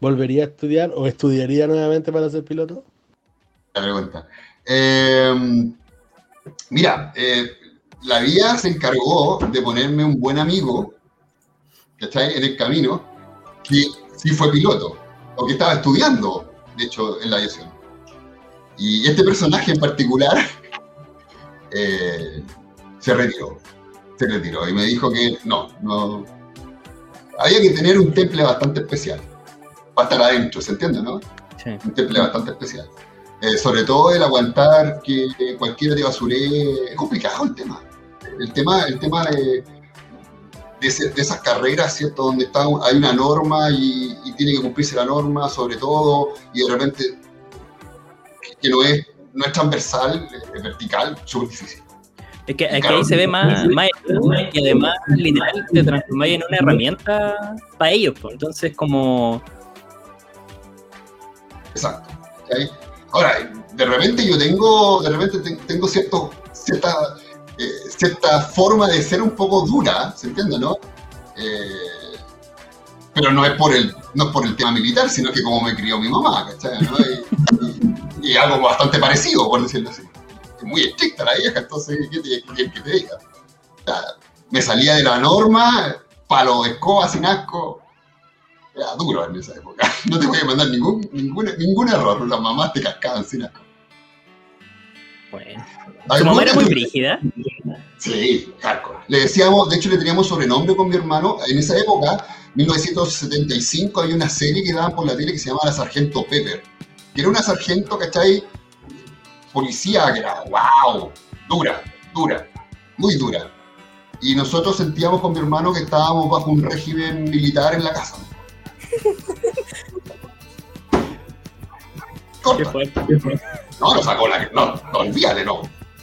¿volvería a estudiar o estudiaría nuevamente para ser piloto? La pregunta. Eh, mira, eh, la vida se encargó de ponerme un buen amigo, ¿cachai? En el camino, que sí fue piloto, o que estaba estudiando, de hecho, en la aviación. Y este personaje en particular eh, se retiró, se retiró y me dijo que no, no. Había que tener un temple bastante especial para estar adentro, ¿se entiende, no? Sí. un temple bastante especial. Eh, sobre todo el aguantar que cualquiera te basuree. Es complicado el tema. El tema, el tema de, de, ese- de esas carreras, ¿cierto? Donde está, hay una norma y, y tiene que cumplirse la norma, sobre todo, y de repente que, no, es, no es transversal, es vertical, súper difícil. Es que, es que ahí se ve más, más y además literal te transformáis en una herramienta para ellos. pues. Entonces, como Exacto. ¿cachai? Ahora, de repente yo tengo, de repente te- tengo cierta, eh, cierta forma de ser un poco dura, ¿se entiende, no? Eh, pero no es por el, no es por el tema militar, sino que como me crió mi mamá, ¿cachai? ¿no? Y, algo bastante parecido, por decirlo así. Muy estricta la vieja, entonces, ¿qué te, te diga? O sea, me salía de la norma, palo de escoba sin asco, era duro en esa época. No te voy a mandar ningún, ningún, ningún error. Las mamás te cascaban sin asco. bueno. Su mamá era muy brígida. Sí, hardcore. Le decíamos, de hecho le teníamos sobrenombre con mi hermano. En esa época, 1975, había una serie que daban por la tele que se llamaba La Sargento Pepper. Que era una sargento, ¿cachai? Policía que era, wow, dura, dura, muy dura. Y nosotros sentíamos con mi hermano que estábamos bajo un régimen militar en la casa. Qué Corta. fuerte. No, no sacó la. No, no, olvídate, no.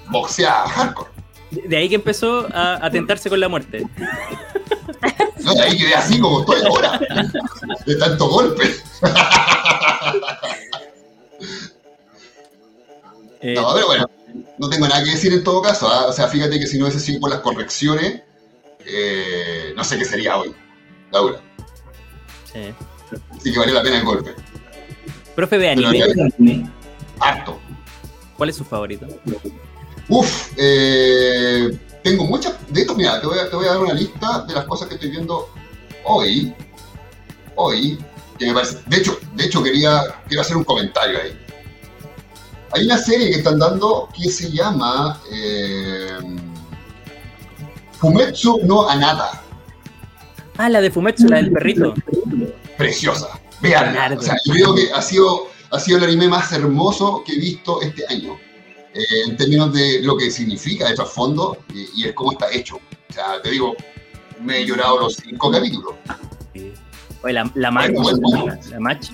Boxea hardcore. De ahí que empezó a, a tentarse con la muerte. No, de ahí quedé así como estoy ahora. De tanto golpe. Eh, No, pero bueno, no tengo nada que decir en todo caso. ¿ah? O sea, fíjate que si no hubiese sido por las correcciones, eh, no sé qué sería hoy. Laura. Sí. Así que vale la pena el golpe. Profe de anime, Harto. ¿cuál es su favorito? Uf, eh, tengo muchas. De hecho, mira, te voy, a, te voy a dar una lista de las cosas que estoy viendo hoy. Hoy. Que me parece. De hecho, de hecho quería, quiero hacer un comentario ahí. Hay una serie que están dando que se llama eh, Fumetsu no Anata. Ah, la de Fumetsu, la del perrito. Preciosa. Claro. O sea, yo creo que ha sido, ha sido el anime más hermoso que he visto este año. eh, en términos de lo que significa de trasfondo y, y el cómo está hecho. O sea, te digo, me he llorado los cinco capítulos. Oye, la, la Match, Bueno, bueno. la, la Match,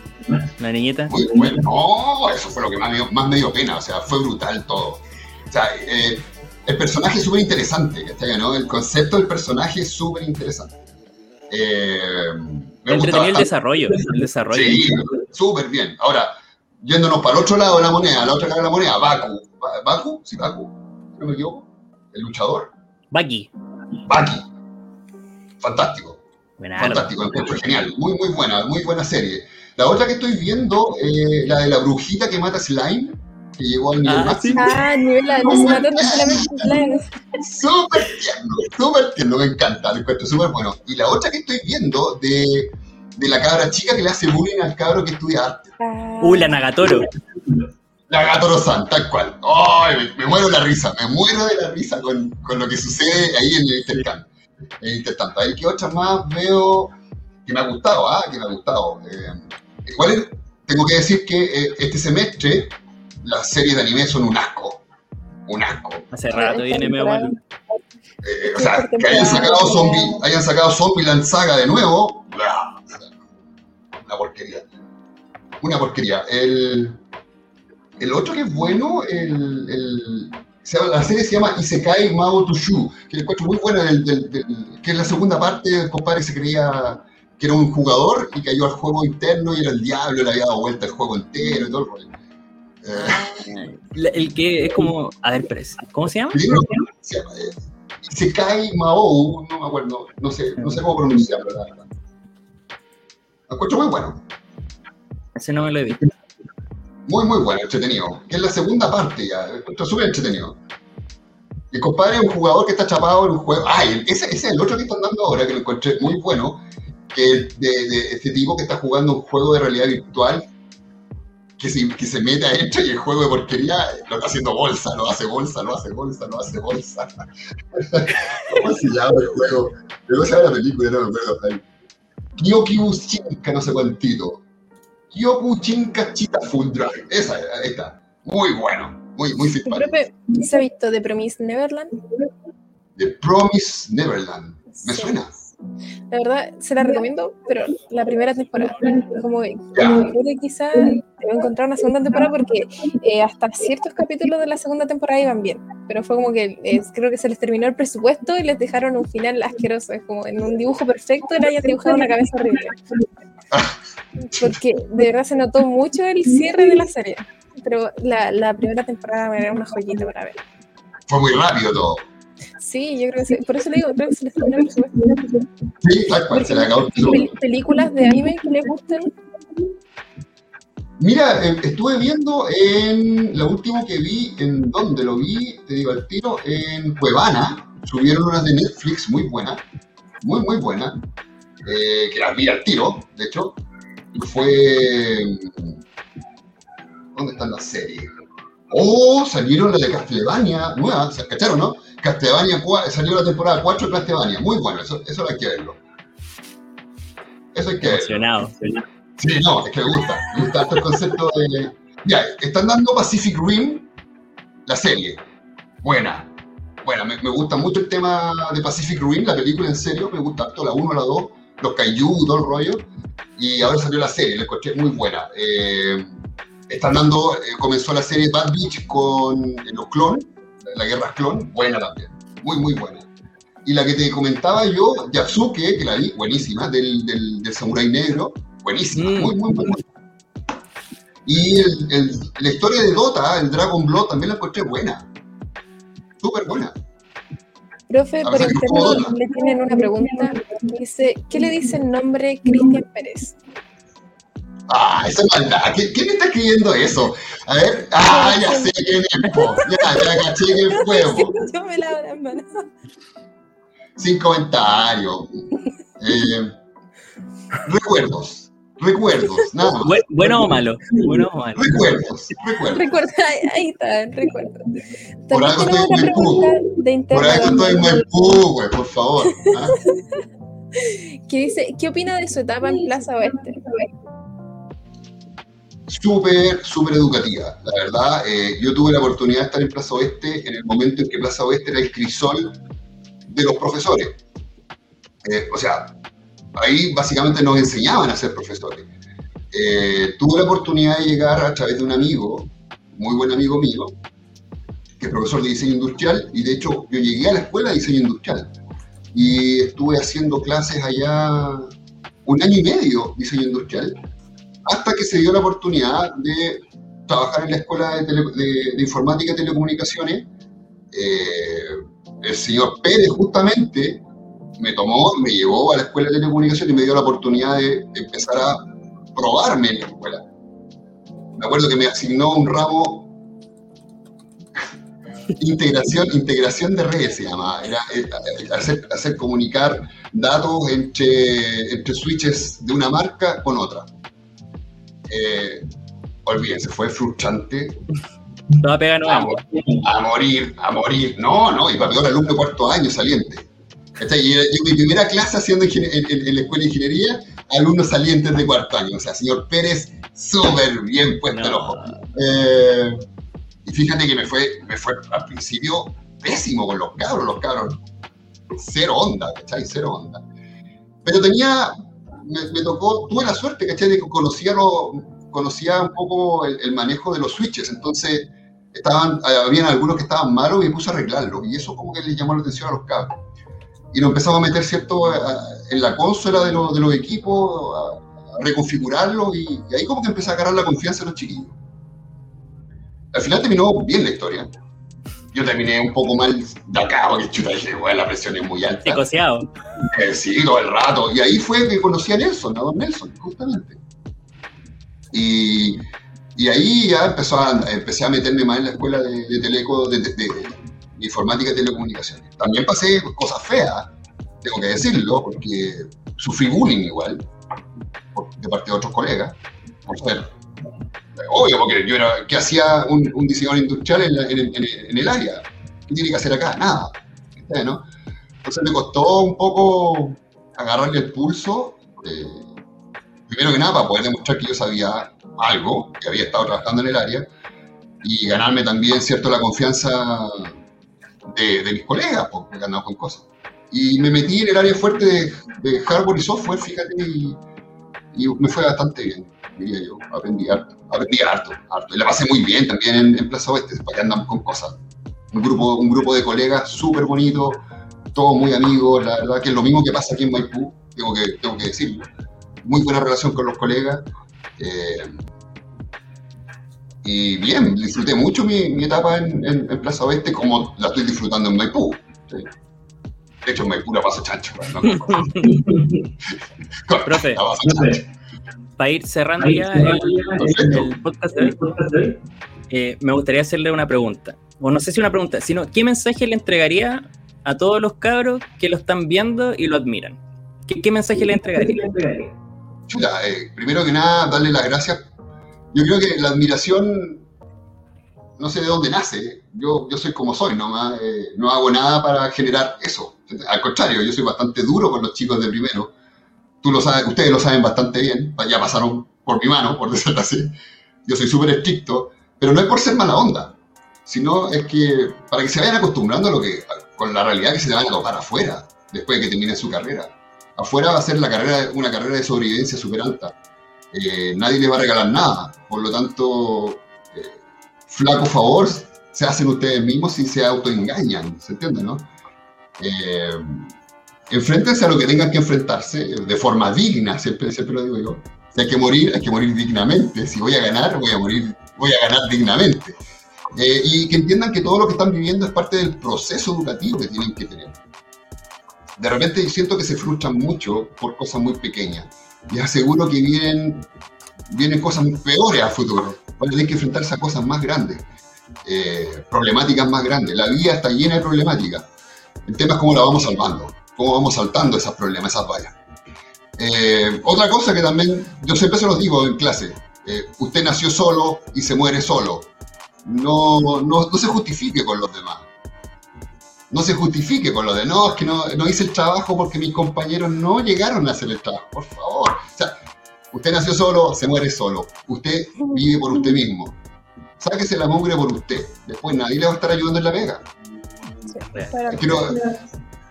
la niñita. Muy bueno. No, eso fue lo que más me, dio- más me dio pena. O sea, fue brutal todo. O sea, eh, el personaje es súper interesante. ¿no? El concepto del personaje es súper interesante. Eh, me gusta Entretenido el desarrollo. El desarrollo. Sí, súper bien. Ahora, yéndonos para el otro lado de la moneda, la otra cara de la moneda, Baku. Ba- ¿Baku? Sí, Baku. ¿No me equivoco? El luchador. Baki. Baki. Fantástico. Fantástico, encuentro genial. Muy, muy buena, muy buena serie. La otra que estoy viendo, eh, la de la brujita que mata slime, que llegó al nivel Ah, máximo. Ah, nivel. Súper tierno, súper tierno, me encanta, lo encuentro súper bueno. Y la otra que estoy viendo de, de la cabra chica que le hace bullying al cabro que estudia arte. Ah, Uh, la Nagatoro. La Gatoro-san, tal cual. ¡Ay! me, me muero de la risa, me muero de la risa con, con lo que sucede ahí en el intercambio. En el intertanto. Ahí que otras más veo que me ha gustado, ah, que me ha gustado. Eh, igual tengo que decir que eh, este semestre las series de anime son un asco. Un asco. Hace rato viene medio malo. Eh, o sea, que hayan sacado Zombie, hayan sacado Zombieland Saga de nuevo, una porquería. Una porquería. El, el otro que es bueno, el, el- se llama- la serie se llama Isekai Mao Tushu, que le encuentro muy buena, del- del- del- que es la segunda parte, el compadre se creía que era un jugador y cayó al juego interno y era el diablo, le había dado vuelta el juego entero y todo el rollo. El que es como. A ver, pero, ¿cómo se llama? se llama eh, Isekai Mao, no me acuerdo, no sé, no sé cómo pronunciarlo, la verdad. Lo encuentro muy bueno, Ese no me lo he visto. muy, muy bueno, entretenido. Que es la segunda parte ya, encuentro súper entretenido. El compadre es un jugador que está chapado en un juego. Ah, y ese, ese es el otro que están dando ahora, que lo encontré muy bueno, que es de, de este tipo que está jugando un juego de realidad virtual, que se, que se mete adentro y el juego de porquería lo está haciendo bolsa, lo hace bolsa, lo hae bolsa, lo hace bolsa. ¿Cómo se llama el juego? ¿Cómo se llama la película? No me acuerdo. No sé cuántito. Kyoku Shinka Chita Full Drive. Esa, ahí está. Muy bueno, muy, muy simpático. ¿se ha visto The Promise Neverland? The Promise Neverland. Me Sí. suena. La verdad, se la recomiendo, pero la primera temporada. Como que Ya. me pude quizá debo encontrar una segunda temporada porque eh, hasta ciertos capítulos de la segunda temporada iban bien. Pero fue como que eh, creo que se les terminó el presupuesto y les dejaron un final asqueroso. Es como en un dibujo perfecto le hayan dibujado una cabeza horrible. Porque de verdad se notó mucho el cierre de la serie. Pero la, la primera temporada era una joyita para ver. Fue muy rápido todo. Sí, yo creo que sí. Por eso le digo, creo que se les terminó el presupuesto. Sí, tal cual, se le acabó el ¿Y pel- películas de anime que les gusten? Mira, eh, estuve viendo en lo último que vi, en dónde lo vi, te digo al tiro, en Cuevana. Subieron unas de Netflix muy buenas, muy, muy buenas, eh, que las vi al tiro, de hecho. Fue. ¿Dónde están las series? Oh, salieron las de Castlevania, nuevas, ¿se cacharon, no? Castlevania, salió la temporada 4 de Castlevania, muy bueno, eso, eso hay que verlo. Eso hay que verlo. Emocionado. Sí, no, es que me gusta. Me gusta el concepto de. Ya, están dando Pacific Rim, la serie. Buena. Me, me gusta mucho el tema de Pacific Rim, la película en serio. Me gusta harto la 1, la 2, los kaiju, todo el rollo. Y ahora salió la serie, la encontré muy buena. Eh, están dando, eh, comenzó la serie Bad Beach con eh, los clon, la guerra clon, buena también. Muy, muy buena. Y la que te comentaba yo, Yasuke, que la vi, buenísima, del, del, del Samurai Negro, buenísima, Mm. muy, muy, muy buena. Y el- el- la historia de Dota, el Dragon Blood, también la encontré buena. Súper buena. Profe, A por ver, ¿cómo interno duda? le tienen una pregunta. Dice, ¿qué le dice el nombre Cristian Pérez? Ah, esa es maldad. ¿Qui- ¿Quién está escribiendo eso? A ver, ah, ya sé quién es, po. Ya, ya caché quién fue, po. Sin comentarios. Eh, recuerdos. Recuerdos, nada más. Bu- ¿Bueno o malo? ¿Bueno o malo? Recuerdos, recuerdos. Ahí, ahí está, recuerdo. Por También algo tenemos estoy en Maipú. pregunta de Por eso estoy en Maipú, güey, por favor. ¿ah? que dice, ¿qué opina de su etapa en Plaza Oeste? Súper, súper educativa. La verdad, eh, yo tuve la oportunidad de estar en Plaza Oeste en el momento en que Plaza Oeste era el crisol de los profesores. Eh, o sea, ahí básicamente nos enseñaban a ser profesores. Eh, tuve la oportunidad de llegar a través de un amigo, muy buen amigo mío, que es profesor de diseño industrial, y de hecho yo llegué a la escuela de diseño industrial y estuve haciendo clases allá un año y medio diseño industrial, hasta que se dio la oportunidad de trabajar en la escuela de, tele- de- informática y telecomunicaciones. Eh, el señor Pérez justamente me tomó, me llevó a la escuela de telecomunicaciones y me dio la oportunidad de empezar a probarme en la escuela. Me acuerdo que me asignó un ramo integración, integración de redes se llama. Era eh, hacer, comunicar datos entre switches de una marca con otra. Eh, olvídense, fue frustrante. No a a, a, morir, a morir. No, no, y para peor alumno cuarto año saliente. Y yo, mi primera clase haciendo en, en, la escuela de ingeniería, alumnos salientes de cuarto año. O sea, señor Pérez, súper bien puesto el ojo. Eh, y fíjate que me fue, me fue al principio pésimo con los cabros, los cabros. Cero onda, ¿cachai? Cero onda. Pero tenía, me, tocó, tuve la suerte, ¿cachai? De que conocía, lo, conocía un poco el, manejo de los switches. Entonces, estaban, habían algunos que estaban malos y me puse a arreglarlos. Y eso como que les llamó la atención a los cabros. Y nos empezamos a meter, ¿cierto?, en la consola de, de los equipos, a, reconfigurarlos y, y ahí como que empecé a agarrar la confianza de los chiquillos. Al final terminó bien la historia. Yo terminé un poco mal de acá, porque chuta dije, bueno, la presión es muy alta. Picoseado. Eh, sí, todo el rato. Y ahí fue que conocí a Nelson, a don Nelson, justamente. Y, y ahí ya empezó a, empecé a meterme más en la escuela de, de teleco, de, de, informática y telecomunicaciones. También pasé cosas feas, tengo que decirlo, porque sufrí bullying igual, de parte de otros colegas, por ser obvio, porque yo era, ¿qué hacía un, un diseñador industrial en, el área? ¿Qué tiene que hacer acá? Nada. ¿no? Entonces me costó un poco agarrarle el pulso, eh, primero que nada para poder demostrar que yo sabía algo, que había estado trabajando en el área, y ganarme también, cierto, la confianza de, mis colegas, porque he ganado con cosas. Y me metí en el área fuerte de, hardware y software, fíjate, y me fue bastante bien diría yo. Aprendí harto, aprendí harto, harto. Y la pasé muy bien también en, Plaza Oeste, para que andamos con cosas. Un grupo, un grupo de colegas súper bonito, todos muy amigos, la verdad que es lo mismo que pasa aquí en Maipú, tengo que, tengo que decirlo. Muy buena relación con los colegas. Eh, y bien, disfruté mucho mi, etapa en, Plaza Oeste como la estoy disfrutando en Maipú. De hecho, en Maipú la paso chancho. ¿no? profe, para ir cerrando ya el, podcast de hoy, eh, me gustaría hacerle una pregunta. O no sé si una pregunta, sino ¿qué mensaje le entregaría a todos los cabros que lo están viendo y lo admiran? ¿Qué, mensaje le entregaría? Eh, primero que nada, darle las gracias. Yo creo que la admiración, no sé de dónde nace. Yo, yo soy como soy, no, eh, no hago nada para generar eso. Al contrario, yo soy bastante duro con los chicos de primero tú lo sabes, ustedes lo saben bastante bien, ya pasaron por mi mano, por decirlo así. Yo soy súper estricto, pero no es por ser mala onda, sino es que para que se vayan acostumbrando a lo que, con la realidad que se van a tocar afuera, después de que terminen su carrera. Afuera va a ser la carrera, una carrera de sobrevivencia súper alta. Eh, nadie les va a regalar nada, por lo tanto, eh, flaco favor se hacen ustedes mismos y se autoengañan, ¿se entiende, no? Eh, enfréntense a lo que tengan que enfrentarse de forma digna, siempre, siempre lo digo yo. Si hay que morir, hay que morir dignamente. Si voy a ganar, voy a morir, voy a ganar dignamente. Eh, y que entiendan que todo lo que están viviendo es parte del proceso educativo que tienen que tener. De repente siento que se frustran mucho por cosas muy pequeñas. Les aseguro que vienen, vienen cosas peores a futuro. Van a tener que enfrentarse a cosas más grandes, eh, problemáticas más grandes. La vida está llena de problemáticas. El tema es cómo la vamos salvando cómo vamos saltando esos problemas, esas vallas. Eh, otra cosa que también, yo siempre se los digo en clase, eh, usted nació solo y se muere solo. No, no, no, se justifique con los demás. No se justifique con los demás. No, es que no, no hice el trabajo porque mis compañeros no llegaron a hacer el trabajo. Por favor. O sea, usted nació solo, se muere solo. Usted vive por usted mismo. Sáquese la mugre por usted. Después nadie le va a estar ayudando en la pega. Sí,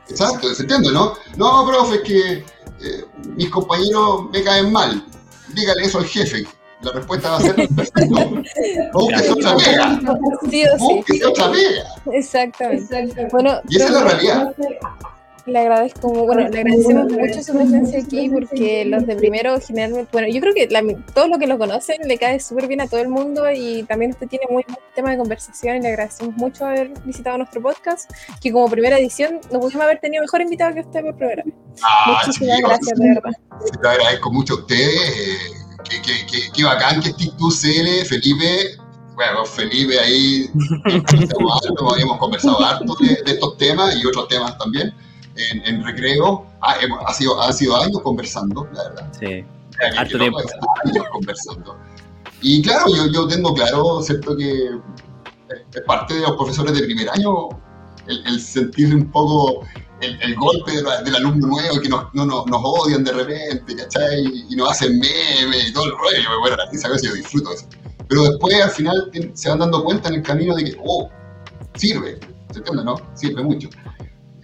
Exacto, ¿se entiende, no? No, profe, es que eh, mis compañeros me caen mal. Dígale eso al jefe. La respuesta va a ser perfecto. Búsquese otra pega. Sí sí. Búsquese otra pega. Exactamente. Bueno, y esa es la realidad le agradezco, bueno, le agradecemos mucho su presencia aquí porque los de primero generalmente, bueno, yo creo que la, todo lo que lo conocen le cae súper bien a todo el mundo y también usted tiene muy buen tema de conversación y le agradecemos mucho haber visitado nuestro podcast, que como primera edición no pudimos haber tenido mejor invitado que usted por programa. Ah, Muchísimas gracias, de verdad. Te agradezco mucho a ustedes, eh, qué, qué, qué, bacán que estés tú, Cele, Felipe, bueno, Felipe ahí, habíamos conversado harto de, estos temas y otros temas también en, en recreo. Hemos, ha sido, han sido años conversando, la verdad. Sí, harto tiempo. Años conversando. Y claro, yo, yo tengo claro, ¿cierto? Que es parte de los profesores de primer año el, el sentir un poco el, golpe del alumno nuevo que nos, no, nos odian de repente, ¿cachai? Y, nos hacen memes y todo el rollo. Yo me muero la risa, a veces yo disfruto eso. Pero después, al final, se van dando cuenta en el camino de que, oh, sirve. ¿Se entiende, no? Sirve mucho.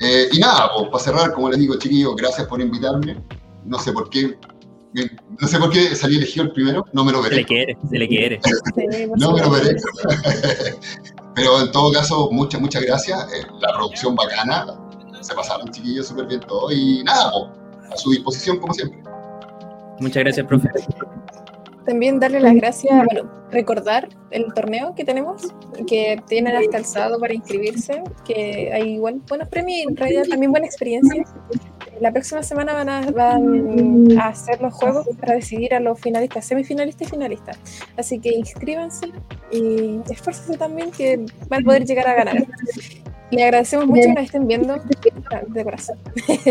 Eh, y nada, pues, para cerrar, como les digo, chiquillos, gracias por invitarme. No sé por qué no sé por qué salí elegido el primero, no me lo veré. Se le quiere, se le quiere. no me lo veré. Pero en todo caso, muchas, muchas gracias. Eh, la producción bacana, se pasaron chiquillos súper bien todo y nada, a su disposición como siempre. Muchas gracias, profe. También darle las gracias, bueno, recordar el torneo que tenemos, que tienen hasta el sábado para inscribirse, que hay igual buenos premios y en realidad también buena experiencia. La próxima semana van a, van a hacer los juegos para decidir a los finalistas, semifinalistas y finalistas. Así que inscríbanse y esfuércense también que van a poder llegar a ganar. Le agradecemos mucho que nos estén viendo de corazón.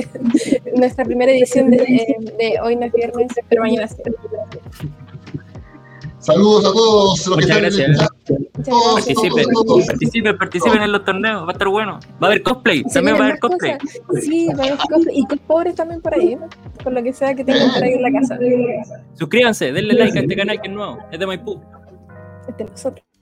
Nuestra primera edición de, de, hoy no es viernes, pero mañana sí. Saludos a todos los Muchas gracias. participen, participen, participen en los torneos, va a estar bueno. Va a haber cosplay, también va a haber cosplay. Sí, va a haber cosplay. Y pobres también por ahí, por lo que sea que tengan por ahí en la casa. Suscríbanse, denle like a este canal que es nuevo, es de Maipú. Es de nosotros.